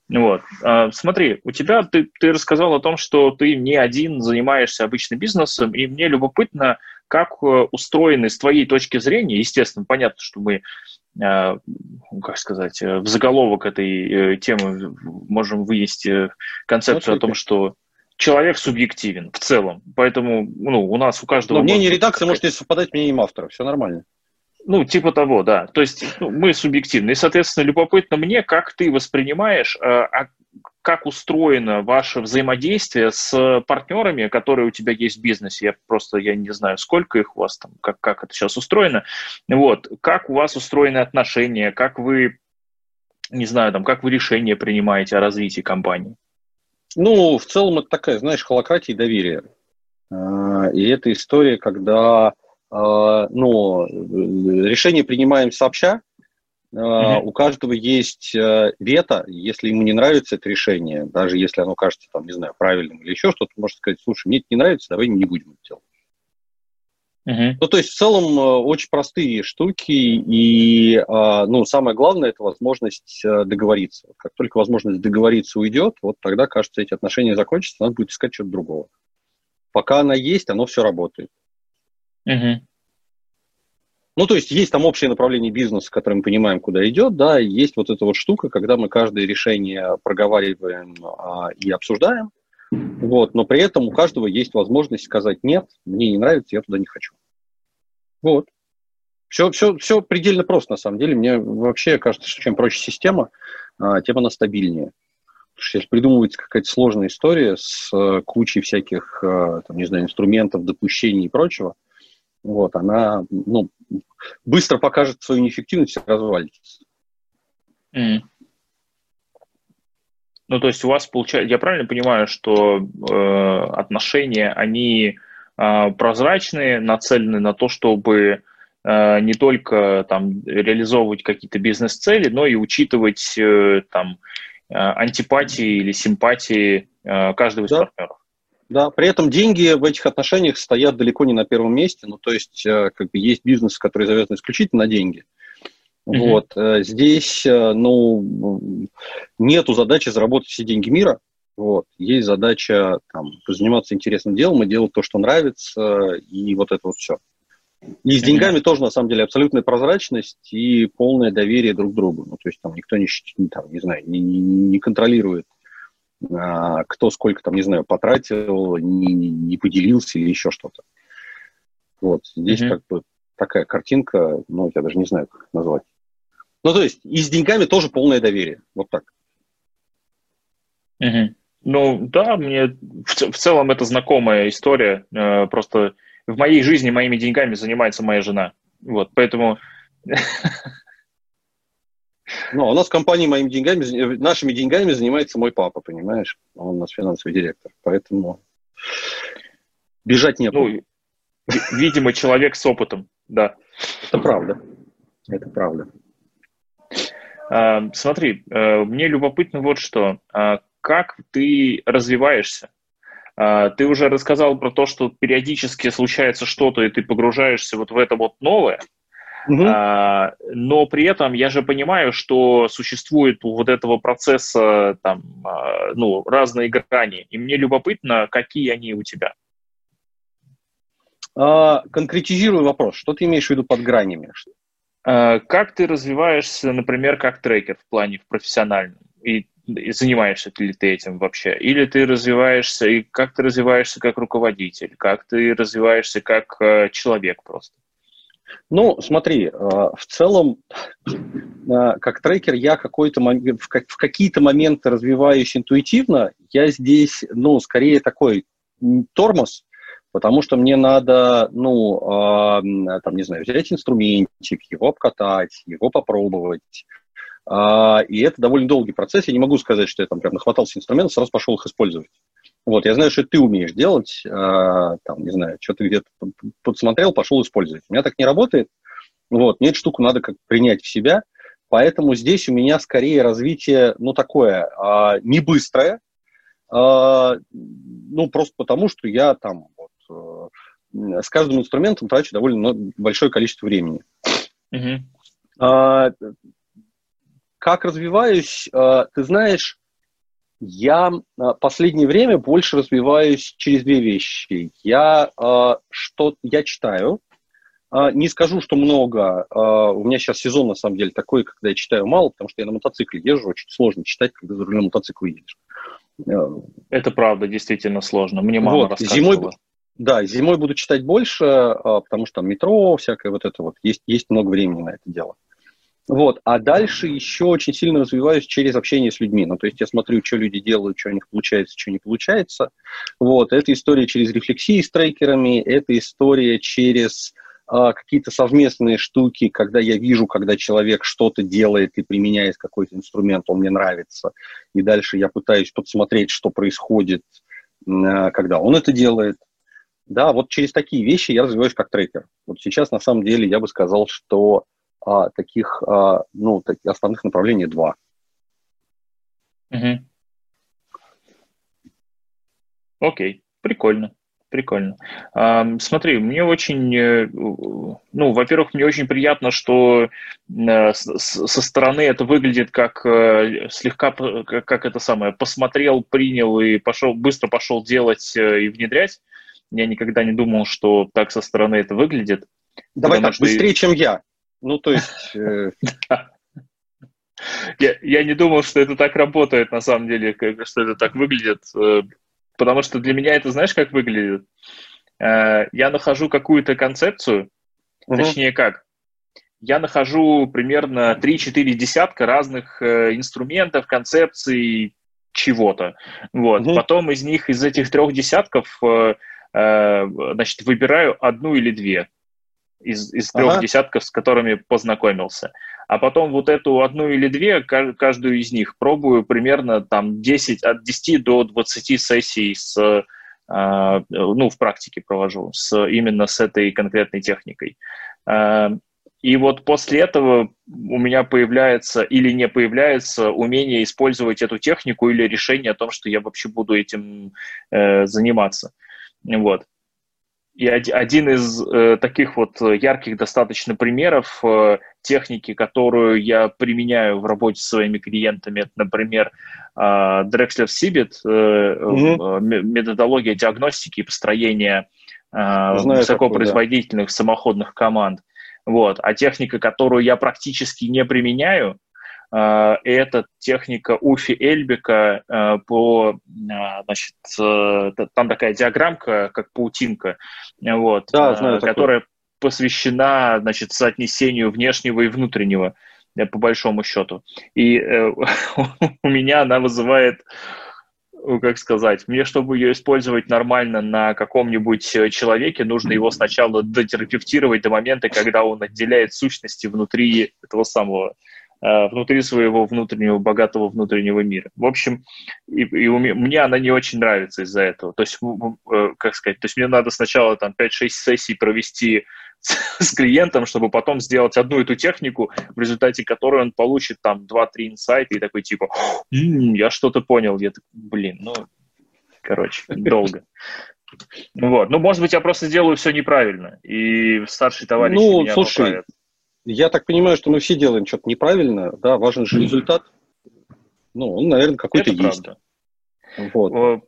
Вот. А, смотри, у тебя ты, ты рассказал о том, что ты не один занимаешься обычным бизнесом, и мне любопытно, как устроены с твоей точки зрения, естественно, понятно, что мы Э, как сказать, э, в заголовок этой э, темы можем вынести концепцию о том, что человек субъективен в целом. Поэтому ну, у нас у каждого... Но мнение редакции может не совпадать мнением автора, все нормально. Ну, типа того, да. То есть ну, мы субъективны. И, соответственно, любопытно мне, как ты воспринимаешь, а как устроено ваше взаимодействие с партнерами, которые у тебя есть в бизнесе. Я просто, я не знаю, сколько их у вас там, как, как это сейчас устроено. Вот, как у вас устроены отношения, как вы, не знаю, там, как вы решения принимаете о развитии компании? Ну, в целом это такая, знаешь, холократия и доверие. А, и это история, когда но решение принимаем сообща, Mm-hmm. У каждого есть э, вето, если ему не нравится это решение, даже если оно кажется, там, не знаю, правильным или еще что-то, может сказать, слушай, мне это не нравится, давай не будем это делать. Ну, то есть, в целом, э, очень простые штуки, и, э, ну, самое главное, это возможность договориться. Как только возможность договориться уйдет, вот тогда, кажется, эти отношения закончатся, надо будет искать что-то другого. Пока она есть, оно все работает. Uh-huh. Ну, то есть есть там общее направление бизнеса, которое мы понимаем, куда идет, да, есть вот эта вот штука, когда мы каждое решение проговариваем а, и обсуждаем, вот, но при этом у каждого есть возможность сказать «нет, мне не нравится, я туда не хочу». Вот. Все, все, все предельно просто, на самом деле. Мне вообще кажется, что чем проще система, а, тем она стабильнее. Потому что если придумывается какая-то сложная история с а, кучей всяких, а, там, не знаю, инструментов, допущений и прочего – вот, она ну, быстро покажет свою неэффективность и развалится. Mm. Ну, то есть у вас получается, я правильно понимаю, что э, отношения, они э, прозрачные, нацелены на то, чтобы э, не только там реализовывать какие-то бизнес-цели, но и учитывать э, там э, антипатии или симпатии э, каждого из да. партнеров. Да, при этом деньги в этих отношениях стоят далеко не на первом месте. Ну, то есть, э, как бы есть бизнес, который завязан исключительно на деньги. Mm-hmm. Вот э, здесь, э, ну, нету задачи заработать все деньги мира. Вот. Есть задача там, заниматься интересным делом и делать то, что нравится, и вот это вот все. И с деньгами mm-hmm. тоже, на самом деле, абсолютная прозрачность и полное доверие друг к другу. Ну, то есть там никто не, там, не знаю, не, не, не контролирует кто сколько там, не знаю, потратил, не, не поделился или еще что-то. Вот, здесь mm-hmm. как бы такая картинка, ну, я даже не знаю, как назвать. Ну, то есть, и с деньгами тоже полное доверие, вот так. Mm-hmm. Ну, да, мне в, в целом это знакомая история, э, просто в моей жизни моими деньгами занимается моя жена, вот, поэтому Ну, у нас в компании моими деньгами, нашими деньгами занимается мой папа, понимаешь? Он у нас финансовый директор, поэтому бежать нет. Ну, видимо, человек с опытом, да. Это правда. Это правда. А, смотри, э, мне любопытно вот что. А как ты развиваешься? А, ты уже рассказал про то, что периодически случается что-то, и ты погружаешься вот в это вот новое – Угу. А, но при этом я же понимаю, что существует у вот этого процесса там, а, ну, разные грани. И мне любопытно, какие они у тебя. А, конкретизирую вопрос. Что ты имеешь в виду под гранями? А, как ты развиваешься, например, как трекер в плане в профессиональном? И, и занимаешься ли ты этим вообще? Или ты развиваешься, и как ты развиваешься как руководитель? Как ты развиваешься как э, человек просто? Ну, смотри, э, в целом, э, как трекер, я какой-то в какие-то моменты развиваюсь интуитивно. Я здесь, ну, скорее такой тормоз, потому что мне надо, ну, э, там, не знаю, взять инструментик, его обкатать, его попробовать. И это довольно долгий процесс. Я не могу сказать, что я там прям нахватался инструментов, сразу пошел их использовать. Вот, я знаю, что ты умеешь делать, э, там, не знаю, что ты где-то подсмотрел, пошел использовать. У меня так не работает. Вот, мне эту штуку надо как принять в себя, поэтому здесь у меня скорее развитие, ну, такое, э, не быстрое, э, ну, просто потому, что я там вот, э, с каждым инструментом трачу довольно большое количество времени. Uh-huh. Э, как развиваюсь, э, ты знаешь, я а, последнее время больше развиваюсь через две вещи. Я, э, что, я читаю, э, не скажу, что много. У меня сейчас сезон, на самом деле, такой, когда я читаю мало, потому что я на мотоцикле езжу, очень сложно читать, когда за рулем мотоцикла едешь. Это правда, действительно сложно. Мне мама вот. Зимой, да, зимой буду читать больше, потому что там метро, всякое вот это вот, есть, есть много времени на это дело. Вот. А дальше еще очень сильно развиваюсь через общение с людьми. Ну, то есть я смотрю, что люди делают, что у них получается, что не получается. Вот. Это история через рефлексии с трекерами, это история через а, какие-то совместные штуки, когда я вижу, когда человек что-то делает и применяет какой-то инструмент, он мне нравится. И дальше я пытаюсь подсмотреть, что происходит, а, когда он это делает. Да, вот через такие вещи я развиваюсь как трекер. Вот сейчас, на самом деле, я бы сказал, что а, таких, а, ну, таких основных направлений два. Угу. Окей, прикольно. Прикольно. Смотри, мне очень, э, ну, во-первых, мне очень приятно, что э, со стороны это выглядит как э, слегка, как это самое, посмотрел, принял и пошел, быстро пошел делать и внедрять. Я никогда не думал, что так со стороны это выглядит. Давай так, что... быстрее, чем я. Ну, то есть... Я, я не думал, что это так работает, на самом деле, что это так выглядит. Потому что для меня это, знаешь, как выглядит? Э, я нахожу какую-то концепцию, угу. точнее как, я нахожу примерно 3-4 десятка разных э, инструментов, концепций, чего-то. Вот. Угу. Потом из них, из этих трех десятков, э, значит, выбираю одну или две из, из трех ага. десятков, с которыми познакомился а потом вот эту одну или две, каждую из них пробую примерно там 10, от 10 до 20 сессий с, а, ну, в практике провожу, с, именно с этой конкретной техникой. А, и вот после этого у меня появляется или не появляется умение использовать эту технику или решение о том, что я вообще буду этим э, заниматься. Вот. И один из э, таких вот ярких достаточно примеров э, техники, которую я применяю в работе с своими клиентами, это, например, э, Drexler Sibit, э, mm-hmm. методология диагностики и построения э, высокопроизводительных такой, да. самоходных команд. Вот. А техника, которую я практически не применяю, Э, это техника Уфи Эльбика э, по, э, значит, там такая диаграммка, как паутинка, вот, да, знаю которая такое. посвящена, значит, соотнесению внешнего и внутреннего, по большому счету. И у меня она вызывает как сказать, мне, чтобы ее использовать нормально на каком-нибудь человеке, нужно его сначала дотерапевтировать до момента, когда он отделяет сущности внутри этого самого Э, внутри своего внутреннего, богатого внутреннего мира. В общем, и, и у меня, мне она не очень нравится из-за этого. То есть, э, как сказать, то есть мне надо сначала там 5-6 сессий провести с, клиентом, чтобы потом сделать одну эту технику, в результате которой он получит там 2-3 инсайта и такой типа, м-м, я что-то понял. Я так, блин, ну, короче, долго. Вот. Ну, может быть, я просто делаю все неправильно, и старший товарищ ну, меня слушай, поправит. Я так понимаю, что мы все делаем что-то неправильно, да, важен же результат. Ну, он, наверное, какой-то есть. Правда. Вот.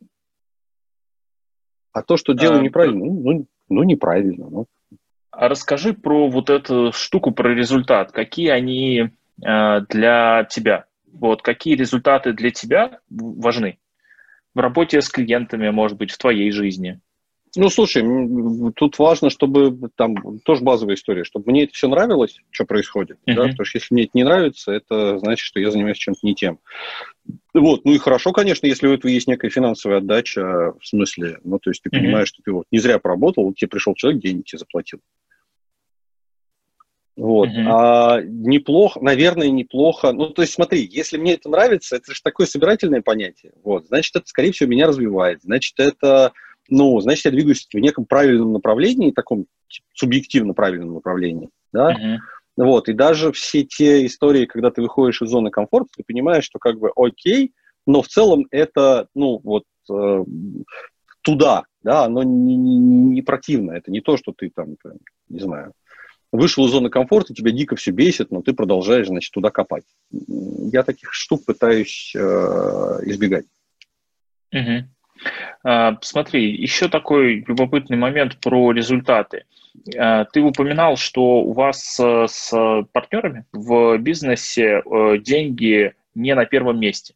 А то, что делаю а, неправильно, ну, ну, ну неправильно. Ну. А расскажи про вот эту штуку, про результат. Какие они э, для тебя? Вот какие результаты для тебя важны в работе с клиентами, может быть, в твоей жизни? Ну, слушай, тут важно, чтобы там тоже базовая история, чтобы мне это все нравилось, что происходит, uh-huh. да, потому что если мне это не нравится, это значит, что я занимаюсь чем-то не тем. Вот, ну и хорошо, конечно, если у этого есть некая финансовая отдача, в смысле, ну, то есть ты uh-huh. понимаешь, что ты вот не зря поработал, тебе пришел человек, деньги тебе заплатил. Вот. Uh-huh. А неплохо, наверное, неплохо. Ну, то есть, смотри, если мне это нравится, это же такое собирательное понятие. Вот, значит, это, скорее всего, меня развивает. Значит, это ну, значит, я двигаюсь в неком правильном направлении, таком субъективно правильном направлении, да, uh-huh. вот, и даже все те истории, когда ты выходишь из зоны комфорта, ты понимаешь, что как бы окей, но в целом это, ну, вот, э, туда, да, оно не, не, не противно, это не то, что ты там, не знаю, вышел из зоны комфорта, тебя дико все бесит, но ты продолжаешь, значит, туда копать. Я таких штук пытаюсь э, избегать. Угу. А, смотри, еще такой любопытный момент про результаты. А, ты упоминал, что у вас с партнерами в бизнесе э, деньги не на первом месте.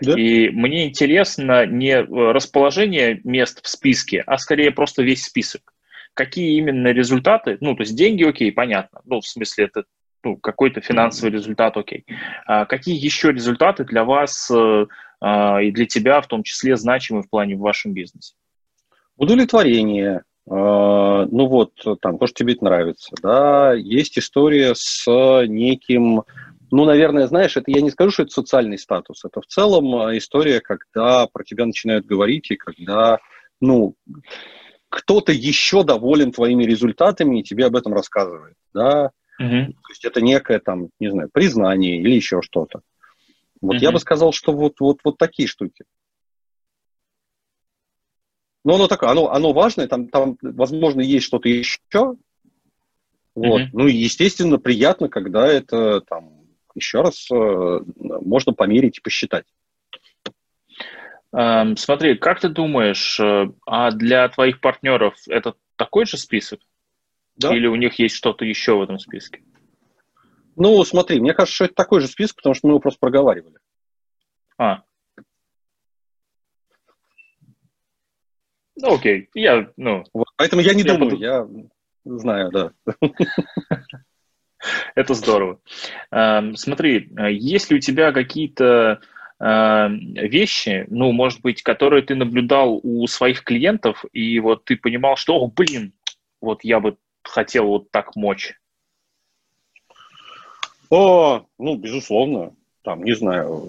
Да? И мне интересно не расположение мест в списке, а скорее просто весь список. Какие именно результаты? Ну, то есть деньги, окей, понятно. Ну, в смысле, это ну, какой-то финансовый результат, окей. А какие еще результаты для вас э, а, и для тебя в том числе значимы в плане в вашем бизнесе? Удовлетворение, а, ну вот, там, то, что тебе нравится, да, есть история с неким, ну, наверное, знаешь, это я не скажу, что это социальный статус, это в целом история, когда про тебя начинают говорить, и когда, ну, кто-то еще доволен твоими результатами и тебе об этом рассказывает, да, угу. то есть это некое там, не знаю, признание или еще что-то. Вот угу. я бы сказал, что вот, вот, вот такие штуки. Но оно такое, оно, оно важное, там, там, возможно, есть что-то еще. Вот. Mm-hmm. Ну и, естественно, приятно, когда это там еще раз э, можно померить и посчитать. Эм, смотри, как ты думаешь, э, а для твоих партнеров это такой же список? Да. Или у них есть что-то еще в этом списке? Ну, смотри, мне кажется, что это такой же список, потому что мы его просто проговаривали. А, Ну, окей, я, ну... Вот, поэтому я не я думаю, под... я знаю, да. Это здорово. Эм, смотри, есть ли у тебя какие-то эм, вещи, ну, может быть, которые ты наблюдал у своих клиентов, и вот ты понимал, что, о, блин, вот я бы хотел вот так мочь? О, ну, безусловно там, не знаю,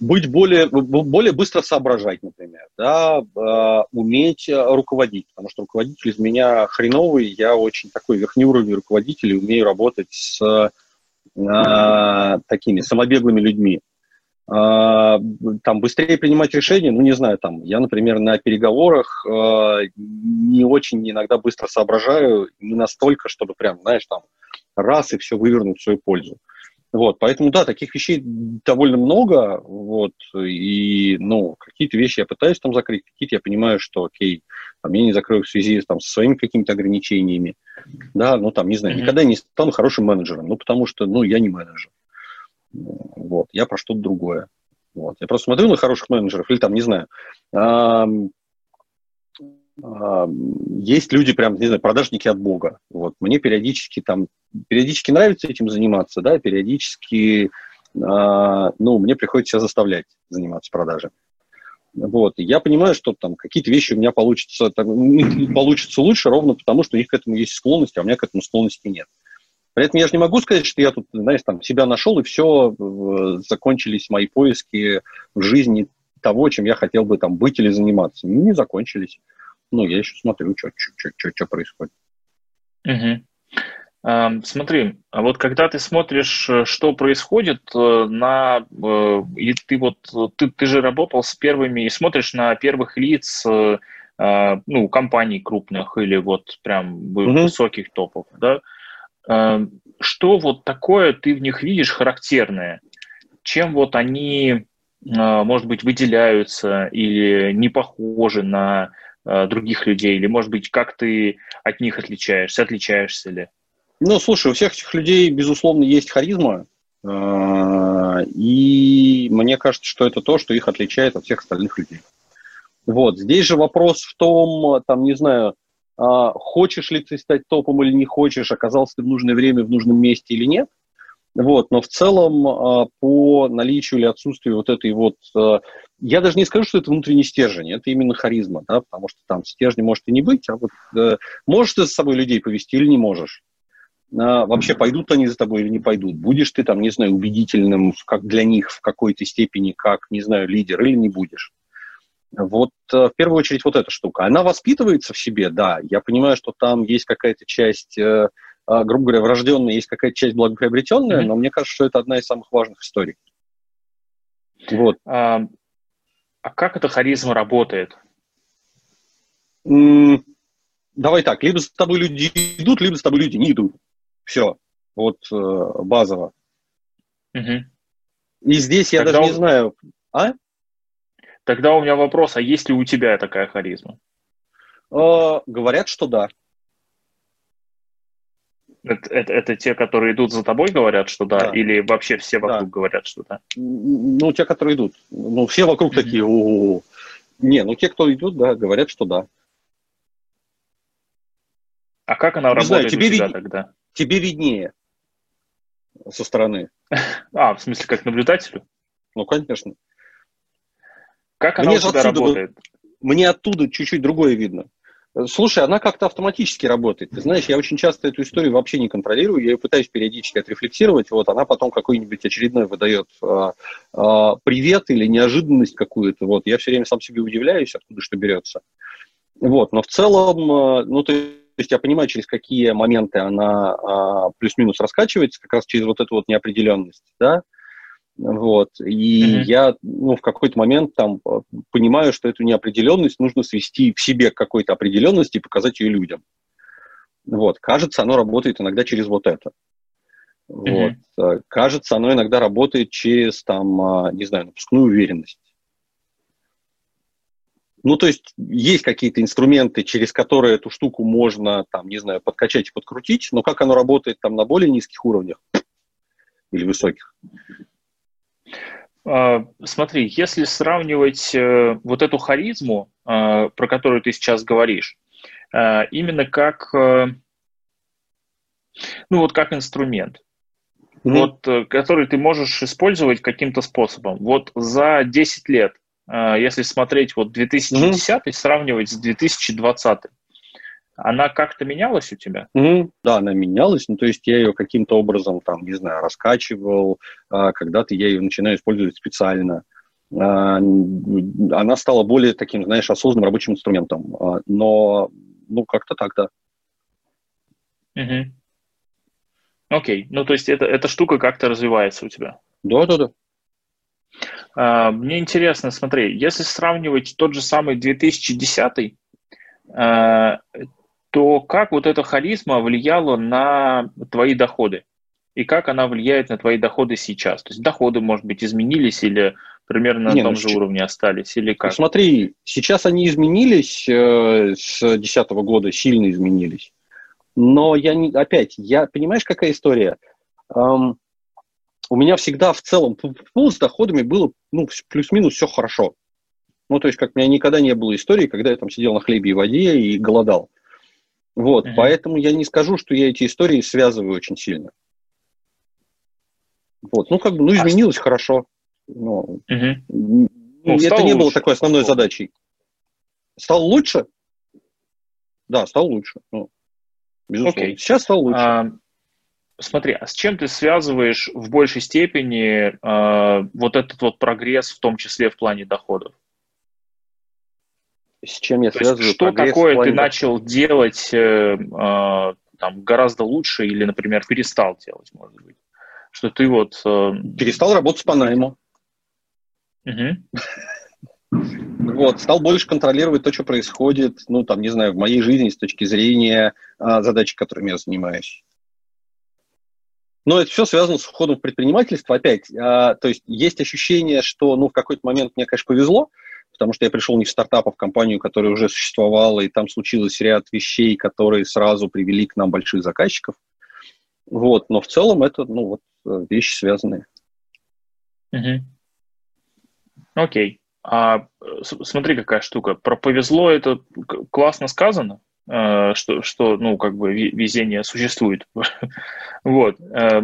быть более, более быстро соображать, например, да, э, уметь руководить, потому что руководитель из меня хреновый, я очень такой верхнеуровневый руководитель и умею работать с э, такими самобеглыми людьми. Э, там быстрее принимать решения, ну, не знаю, там, я, например, на переговорах э, не очень иногда быстро соображаю, не настолько, чтобы прям, знаешь, там, раз и все вывернуть в свою пользу. Вот, поэтому, да, таких вещей довольно много, вот, и, ну, какие-то вещи я пытаюсь там закрыть, какие-то я понимаю, что, окей, там, я не закрою в связи там, со своими какими-то ограничениями, да, ну, там, не знаю, mm-hmm. никогда не стану хорошим менеджером, ну, потому что, ну, я не менеджер, вот, я про что-то другое, вот, я просто смотрю на хороших менеджеров, или там, не знаю, есть люди прям, не знаю, продажники от Бога. Вот. Мне периодически там, периодически нравится этим заниматься, да, периодически, а, ну, мне приходится заставлять заниматься продажами. Вот. Я понимаю, что там какие-то вещи у меня получатся, там, получатся лучше ровно потому, что у них к этому есть склонность, а у меня к этому склонности нет. При этом я же не могу сказать, что я тут, знаешь, там себя нашел, и все, закончились мои поиски в жизни того, чем я хотел бы там быть или заниматься. Не закончились ну, я еще смотрю, что происходит. Угу. Смотри, а вот когда ты смотришь, э, что происходит э, на, э, и ты вот, ты, ты же работал с первыми и смотришь на первых лиц, ну, компаний крупных или вот прям угу. высоких топов, да? Что вот такое ты в них видишь характерное? Чем вот они, может быть, выделяются или не похожи на Э, других людей? Или, может быть, как ты от них отличаешься? Отличаешься ли? Ну, слушай, у всех этих людей, безусловно, есть харизма. Э, и мне кажется, что это то, что их отличает от всех остальных людей. Вот. Здесь же вопрос в том, там, не знаю, хочешь ли ты стать топом или не хочешь, оказался ты в нужное время в нужном месте или нет. Вот, но в целом а, по наличию или отсутствию вот этой вот... А, я даже не скажу, что это внутренний стержень, это именно харизма, да, потому что там стержня может и не быть, а вот э, можешь ты с собой людей повести или не можешь. А, вообще пойдут они за тобой или не пойдут. Будешь ты там, не знаю, убедительным как для них в какой-то степени, как, не знаю, лидер или не будешь. Вот в первую очередь вот эта штука. Она воспитывается в себе, да. Я понимаю, что там есть какая-то часть э, а, грубо говоря, врожденная, есть какая-то часть благоприобретенная, mm-hmm. но мне кажется, что это одна из самых важных историй. Вот. А, а как эта харизма работает? М- давай так, либо с тобой люди идут, либо с тобой люди не идут. Все. Вот э, базово. Угу. И здесь я Тогда даже не знаю. А? Тогда у меня вопрос, а есть ли у тебя такая харизма? Э, говорят, что да. Это, это, это те, которые идут за тобой, говорят, что да? да. Или вообще все вокруг да. говорят, что да? Ну, те, которые идут. Ну, все вокруг mm-hmm. такие, о Не, ну, те, кто идут, да, говорят, что да. А как она Не работает знаю, тебе у тебя вид... тогда? Тебе виднее со стороны. А, в смысле, как наблюдателю? Ну, конечно. Как она Мне у тебя отсюда, работает? Мне оттуда чуть-чуть другое видно. Слушай, она как-то автоматически работает. Ты знаешь, я очень часто эту историю вообще не контролирую, я ее пытаюсь периодически отрефлексировать, вот она потом какой-нибудь очередной выдает а, а, привет или неожиданность какую-то, вот я все время сам себе удивляюсь, откуда что берется. Вот, но в целом, э, ну, то есть я понимаю, через какие моменты она а, плюс-минус раскачивается, как раз через вот эту вот неопределенность, да, вот, и mm-hmm. я, ну, в какой-то момент там э, понимаю, что эту неопределенность нужно свести к себе к какой-то определенности и показать ее людям. Вот, кажется, оно работает иногда через вот это. Вот. Mm-hmm. Кажется, оно иногда работает через, там, а, не знаю, напускную уверенность. Ну, то есть есть какие-то инструменты, через которые эту штуку можно, там, не знаю, подкачать и подкрутить, но как оно работает там на более низких уровнях или высоких? А, смотри, если сравнивать э, вот эту харизму, э, про которую ты сейчас говоришь, э, именно как, ну вот как инструмент, mm-hmm. вот, который ты можешь использовать каким-то способом. Вот за 10 лет, если смотреть вот 2010 mm-hmm. сравнивать с 2020, она как-то менялась у тебя? Mm-hmm. Да, она менялась. Ну, то есть я ее каким-то образом, там, не знаю, раскачивал. А, когда-то я ее начинаю использовать специально. А, она стала более таким, знаешь, осознанным рабочим инструментом. А, но, ну, как-то так, да. Угу. Окей. Ну, то есть это, эта штука как-то развивается у тебя? Да, да, да. А, мне интересно, смотри, если сравнивать тот же самый 2010 то как вот эта харизма влияла на твои доходы? И как она влияет на твои доходы сейчас? То есть доходы, может быть, изменились или примерно Не, на том ну, же ч... уровне остались? Или как? Ну, смотри, сейчас они изменились э, с 2010 года, сильно изменились. Но я не, опять, я, понимаешь, какая история? Эм, у меня всегда в целом ну, с доходами было ну, плюс-минус все хорошо. Ну, то есть, как у меня никогда не было истории, когда я там сидел на хлебе и воде и голодал. Вот, uh-huh. поэтому я не скажу, что я эти истории связываю очень сильно. Вот, ну как бы, ну а изменилось а хорошо. Но, uh-huh. ну, это не лучше. было такой основной О. задачей. Стал лучше? Да, стал лучше. Ну, безусловно. Okay. Сейчас стал лучше. А, смотри, а с чем ты связываешь в большей степени а, вот этот вот прогресс, в том числе в плане доходов? С чем я То связываю Что такое ты начал делать э, э, там, гораздо лучше или, например, перестал делать, может быть? Что ты вот... Э... Перестал работать по найму. Вот, стал больше контролировать то, что происходит, ну, там, не знаю, в моей жизни с точки зрения а, задач, которыми я занимаюсь. Но это все связано с уходом в предпринимательство. Опять, а, то есть есть ощущение, что, ну, в какой-то момент мне, конечно, повезло, потому что я пришел не в стартап, а в компанию, которая уже существовала, и там случилось ряд вещей, которые сразу привели к нам больших заказчиков. Вот, но в целом это, ну, вот, э, вещи связанные. Угу. Окей. А смотри, какая штука. Про повезло это классно сказано, э, что, что ну, как бы везение существует. вот. Э,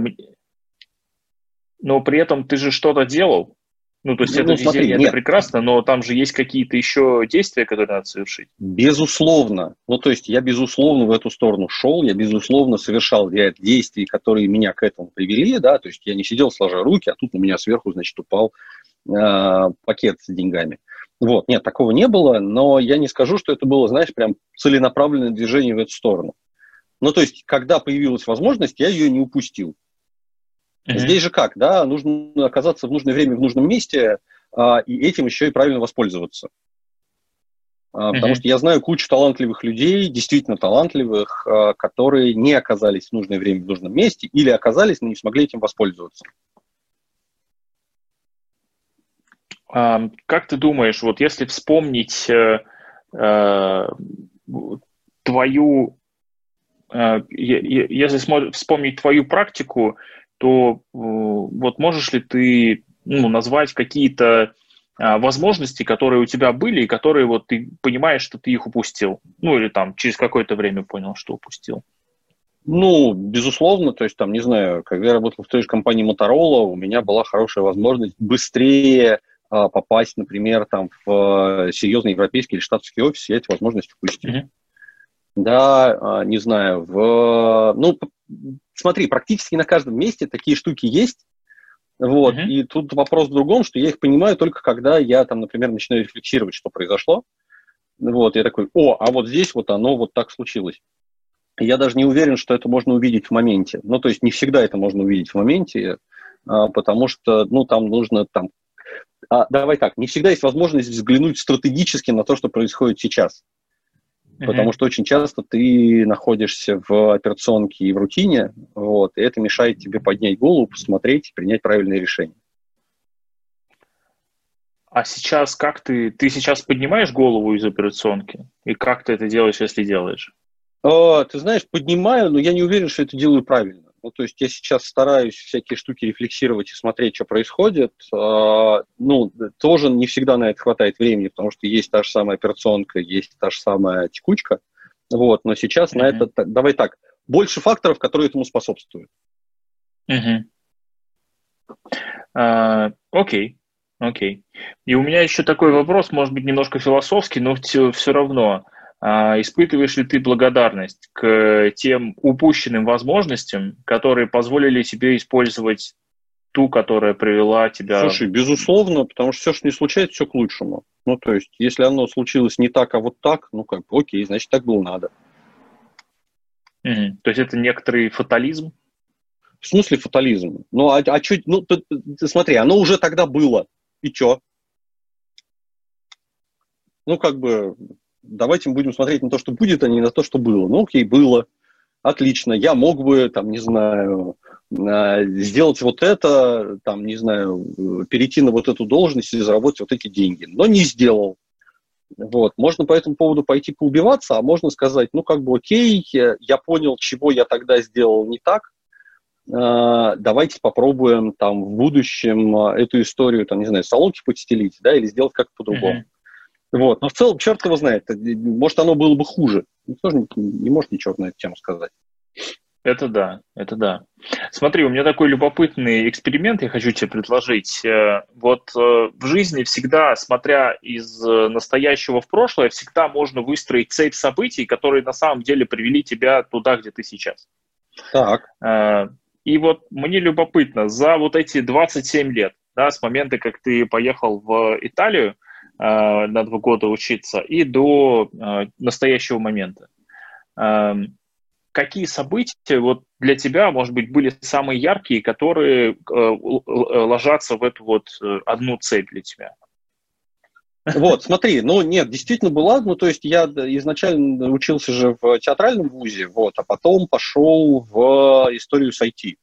но при этом ты же что-то делал, ну, то есть ну, это смотри, везение, нет. это прекрасно, но там же есть какие-то еще действия, которые надо совершить. Безусловно. Ну, то есть я, безусловно, в эту сторону шел, я, безусловно, совершал ряд действий, которые меня к этому привели, да, то есть я не сидел сложа руки, а тут на меня сверху, значит, упал э, пакет с деньгами. Вот, нет, такого не было, но я не скажу, что это было, знаешь, прям целенаправленное движение в эту сторону. Ну, то есть, когда появилась возможность, я ее не упустил. Mm-hmm. Здесь же как, да, нужно оказаться в нужное время в нужном месте, а, и этим еще и правильно воспользоваться. А, mm-hmm. Потому что я знаю кучу талантливых людей, действительно талантливых, а, которые не оказались в нужное время в нужном месте или оказались, но не смогли этим воспользоваться. А, как ты думаешь, вот если вспомнить э, э, твою, э, если вспомнить твою практику, то э, вот можешь ли ты ну, назвать какие-то а, возможности, которые у тебя были и которые вот ты понимаешь, что ты их упустил? Ну или там через какое-то время понял, что упустил? Ну, безусловно, то есть там, не знаю, когда я работал в той же компании Motorola, у меня была хорошая возможность быстрее а, попасть, например, там в а, серьезный европейский или штатский офис, я эти возможности упустил. Mm-hmm. Да, а, не знаю, в, ну, смотри, практически на каждом месте такие штуки есть. Вот, uh-huh. и тут вопрос в другом, что я их понимаю только когда я там, например, начинаю рефлексировать, что произошло. Вот, я такой, о, а вот здесь вот оно вот так случилось. Я даже не уверен, что это можно увидеть в моменте. Ну, то есть не всегда это можно увидеть в моменте, а, потому что, ну, там нужно там... А, давай так, не всегда есть возможность взглянуть стратегически на то, что происходит сейчас. Mm-hmm. Потому что очень часто ты находишься в операционке и в рутине, вот, и это мешает тебе поднять голову, посмотреть и принять правильное решение. А сейчас как ты... Ты сейчас поднимаешь голову из операционки? И как ты это делаешь, если делаешь? Э, ты знаешь, поднимаю, но я не уверен, что это делаю правильно. Ну, то есть я сейчас стараюсь всякие штуки рефлексировать и смотреть, что происходит. Э, ну, тоже не всегда на это хватает времени, потому что есть та же самая операционка, есть та же самая текучка. Вот, но сейчас mm-hmm. на это, давай так, больше факторов, которые этому способствуют. Угу. Uh, окей, окей. И у меня еще такой вопрос, может быть, немножко философский, но все, все равно. А испытываешь ли ты благодарность к тем упущенным возможностям, которые позволили тебе использовать ту, которая привела тебя... Слушай, безусловно, потому что все, что не случается, все к лучшему. Ну, то есть, если оно случилось не так, а вот так, ну, как бы, окей, значит, так было надо. Угу. То есть, это некоторый фатализм? В смысле фатализм? Ну, а, а чуть, ну, ты, ты, смотри, оно уже тогда было. И что? Ну, как бы, давайте мы будем смотреть на то, что будет, а не на то, что было. Ну, окей, было. Отлично. Я мог бы, там, не знаю, а, сделать вот это, там, не знаю, перейти на вот эту должность и заработать вот эти деньги. Но не сделал. Вот. Можно по этому поводу пойти поубиваться, а можно сказать, ну, как бы, окей, я понял, чего я тогда сделал не так, а, давайте попробуем там в будущем эту историю, там, не знаю, салонки подстелить, да, или сделать как-то по-другому. Uh-huh. Вот. Но в целом, черт его знает, может, оно было бы хуже. Никто же не, не может ничего на эту тему сказать. Это да, это да. Смотри, у меня такой любопытный эксперимент я хочу тебе предложить. Э, вот э, в жизни всегда, смотря из э, настоящего в прошлое, всегда можно выстроить цепь событий, которые на самом деле привели тебя туда, где ты сейчас. Так. И вот мне любопытно, за вот эти 27 лет, да, с момента, как ты поехал в Италию, Э, на два года учиться и до э, настоящего момента. Эм, какие события вот для тебя, может быть, были самые яркие, которые э, ложатся в эту вот одну цепь для тебя? Вот, смотри, ну нет, действительно была, ну то есть я изначально учился же в театральном вузе, вот, а потом пошел в историю с IT.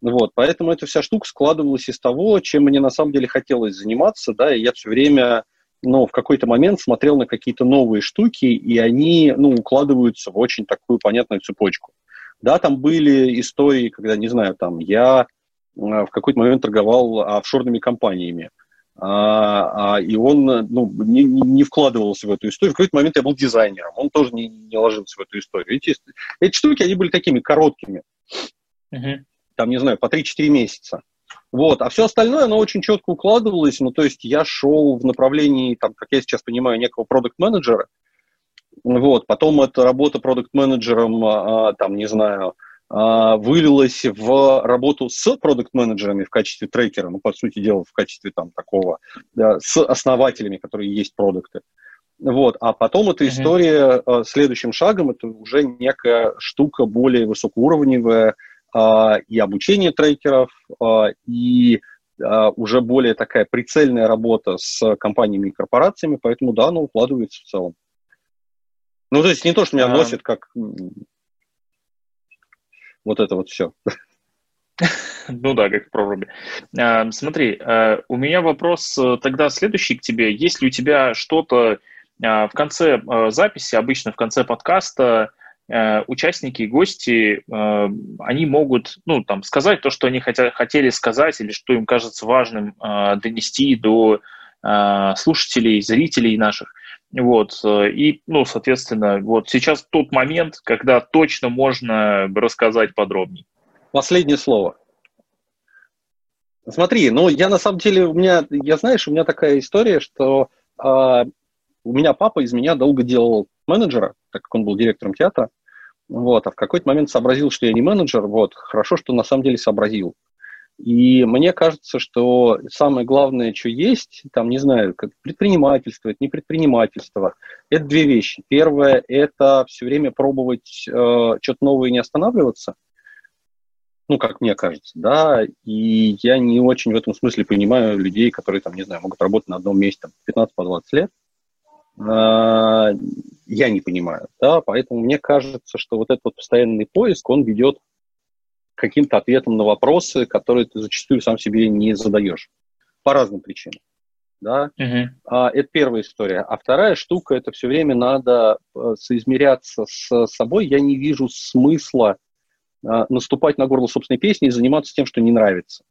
Вот, поэтому эта вся штука складывалась из того, чем мне на самом деле хотелось заниматься, да, и я все время но в какой-то момент смотрел на какие-то новые штуки, и они, ну, укладываются в очень такую понятную цепочку. Да, там были истории, когда, не знаю, там, я э, в какой-то момент торговал офшорными компаниями, а, а, и он ну, не, не вкладывался в эту историю. В какой-то момент я был дизайнером, он тоже не, не ложился в эту историю. Эти, эти штуки, они были такими короткими. Uh-huh. Там, не знаю, по 3-4 месяца. Вот. А все остальное, оно очень четко укладывалось. Ну, то есть я шел в направлении, там, как я сейчас понимаю, некого продукт-менеджера. Вот. Потом эта работа продукт-менеджером, а, там, не знаю, а, вылилась в работу с продукт-менеджерами в качестве трекера, ну, по сути дела, в качестве там такого, да, с основателями, которые есть продукты. Вот, а потом эта mm-hmm. история э, следующим шагом это уже некая штука более высокоуровневая, а, и обучение трекеров, а, и а, уже более такая прицельная работа с компаниями и корпорациями, поэтому да, оно укладывается в целом. Ну, то есть не то, что меня носит как вот это вот все. Ну да, как в проруби. Смотри, у меня вопрос э, тогда следующий к тебе. Есть ли у тебя что-то в конце э, записи, обычно в конце подкаста, участники и гости, э, они могут, ну, там, сказать то, что они хотя, хотели сказать или что им кажется важным э, донести до слушателей, зрителей наших. Вот, и, ну, соответственно, вот сейчас тот момент, когда точно можно рассказать подробнее. Последнее слово. Смотри, ну, я на самом деле, у меня, я знаешь, у меня такая история, что э, у меня папа из меня долго делал менеджера, так как он был директором театра, вот, а в какой-то момент сообразил, что я не менеджер, вот, хорошо, что на самом деле сообразил. И мне кажется, что самое главное, что есть, там, не знаю, как предпринимательство, это не предпринимательство, это две вещи. Первое – это все время пробовать э, что-то новое и не останавливаться, ну, как мне кажется, да, и я не очень в этом смысле понимаю людей, которые, там, не знаю, могут работать на одном месте там, 15-20 лет, а, я не понимаю, да, поэтому мне кажется, что вот этот вот постоянный поиск, он ведет к каким-то ответам на вопросы, которые ты зачастую сам себе не задаешь по разным причинам, да. Uh-huh. А, это первая история. А вторая штука, это все время надо э, соизмеряться с собой. Я не вижу смысла а, наступать на горло собственной песни и заниматься тем, что не нравится.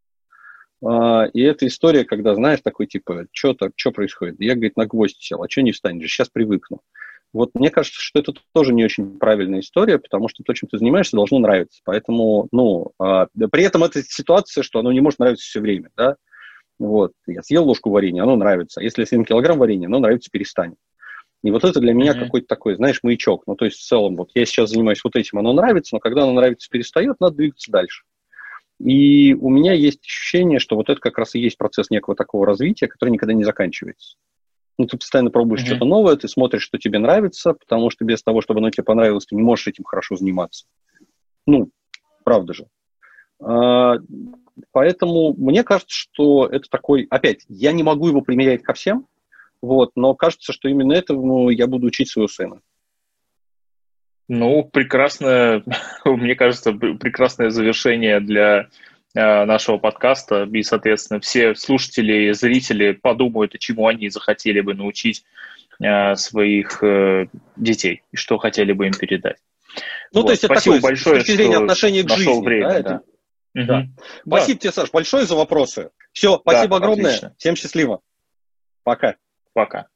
А, и эта история, когда, знаешь, такой типа, что-то, что происходит? Я, говорит, на гвоздь сел, а что не встанешь? Сейчас привыкну. Вот мне кажется, что это тоже не очень правильная история, потому что то, чем ты занимаешься, должно нравиться. Поэтому, ну, а, при этом это ситуация, что оно не может нравиться все время, да. Вот, я съел ложку варенья, оно нравится. Если я съем килограмм варенья, оно нравится, перестань. И вот это для меня mm-hmm. какой-то такой, знаешь, маячок. Ну, то есть в целом, вот я сейчас занимаюсь вот этим, оно нравится, но когда оно нравится, перестает, надо двигаться дальше. И у меня есть ощущение, что вот это как раз и есть процесс некого такого развития, который никогда не заканчивается. Ну, ты постоянно пробуешь mm-hmm. что-то новое, ты смотришь, что тебе нравится, потому что без того, чтобы оно тебе понравилось, ты не можешь этим хорошо заниматься. Ну, правда же. А, поэтому мне кажется, что это такой, опять, я не могу его примерять ко всем, вот, но кажется, что именно этому я буду учить своего сына. Ну, прекрасное, мне кажется, прекрасное завершение для нашего подкаста. И, соответственно, все слушатели и зрители подумают, чему они захотели бы научить э, своих э, детей и что хотели бы им передать. Ну, вот. то есть Спасибо это такое, большое, с точки зрения отношения к жизни. Время, да, да. Это... Да. Угу. Спасибо да. тебе, Саш, большое за вопросы. Все, спасибо да, огромное. Отлично. Всем счастливо. Пока. Пока.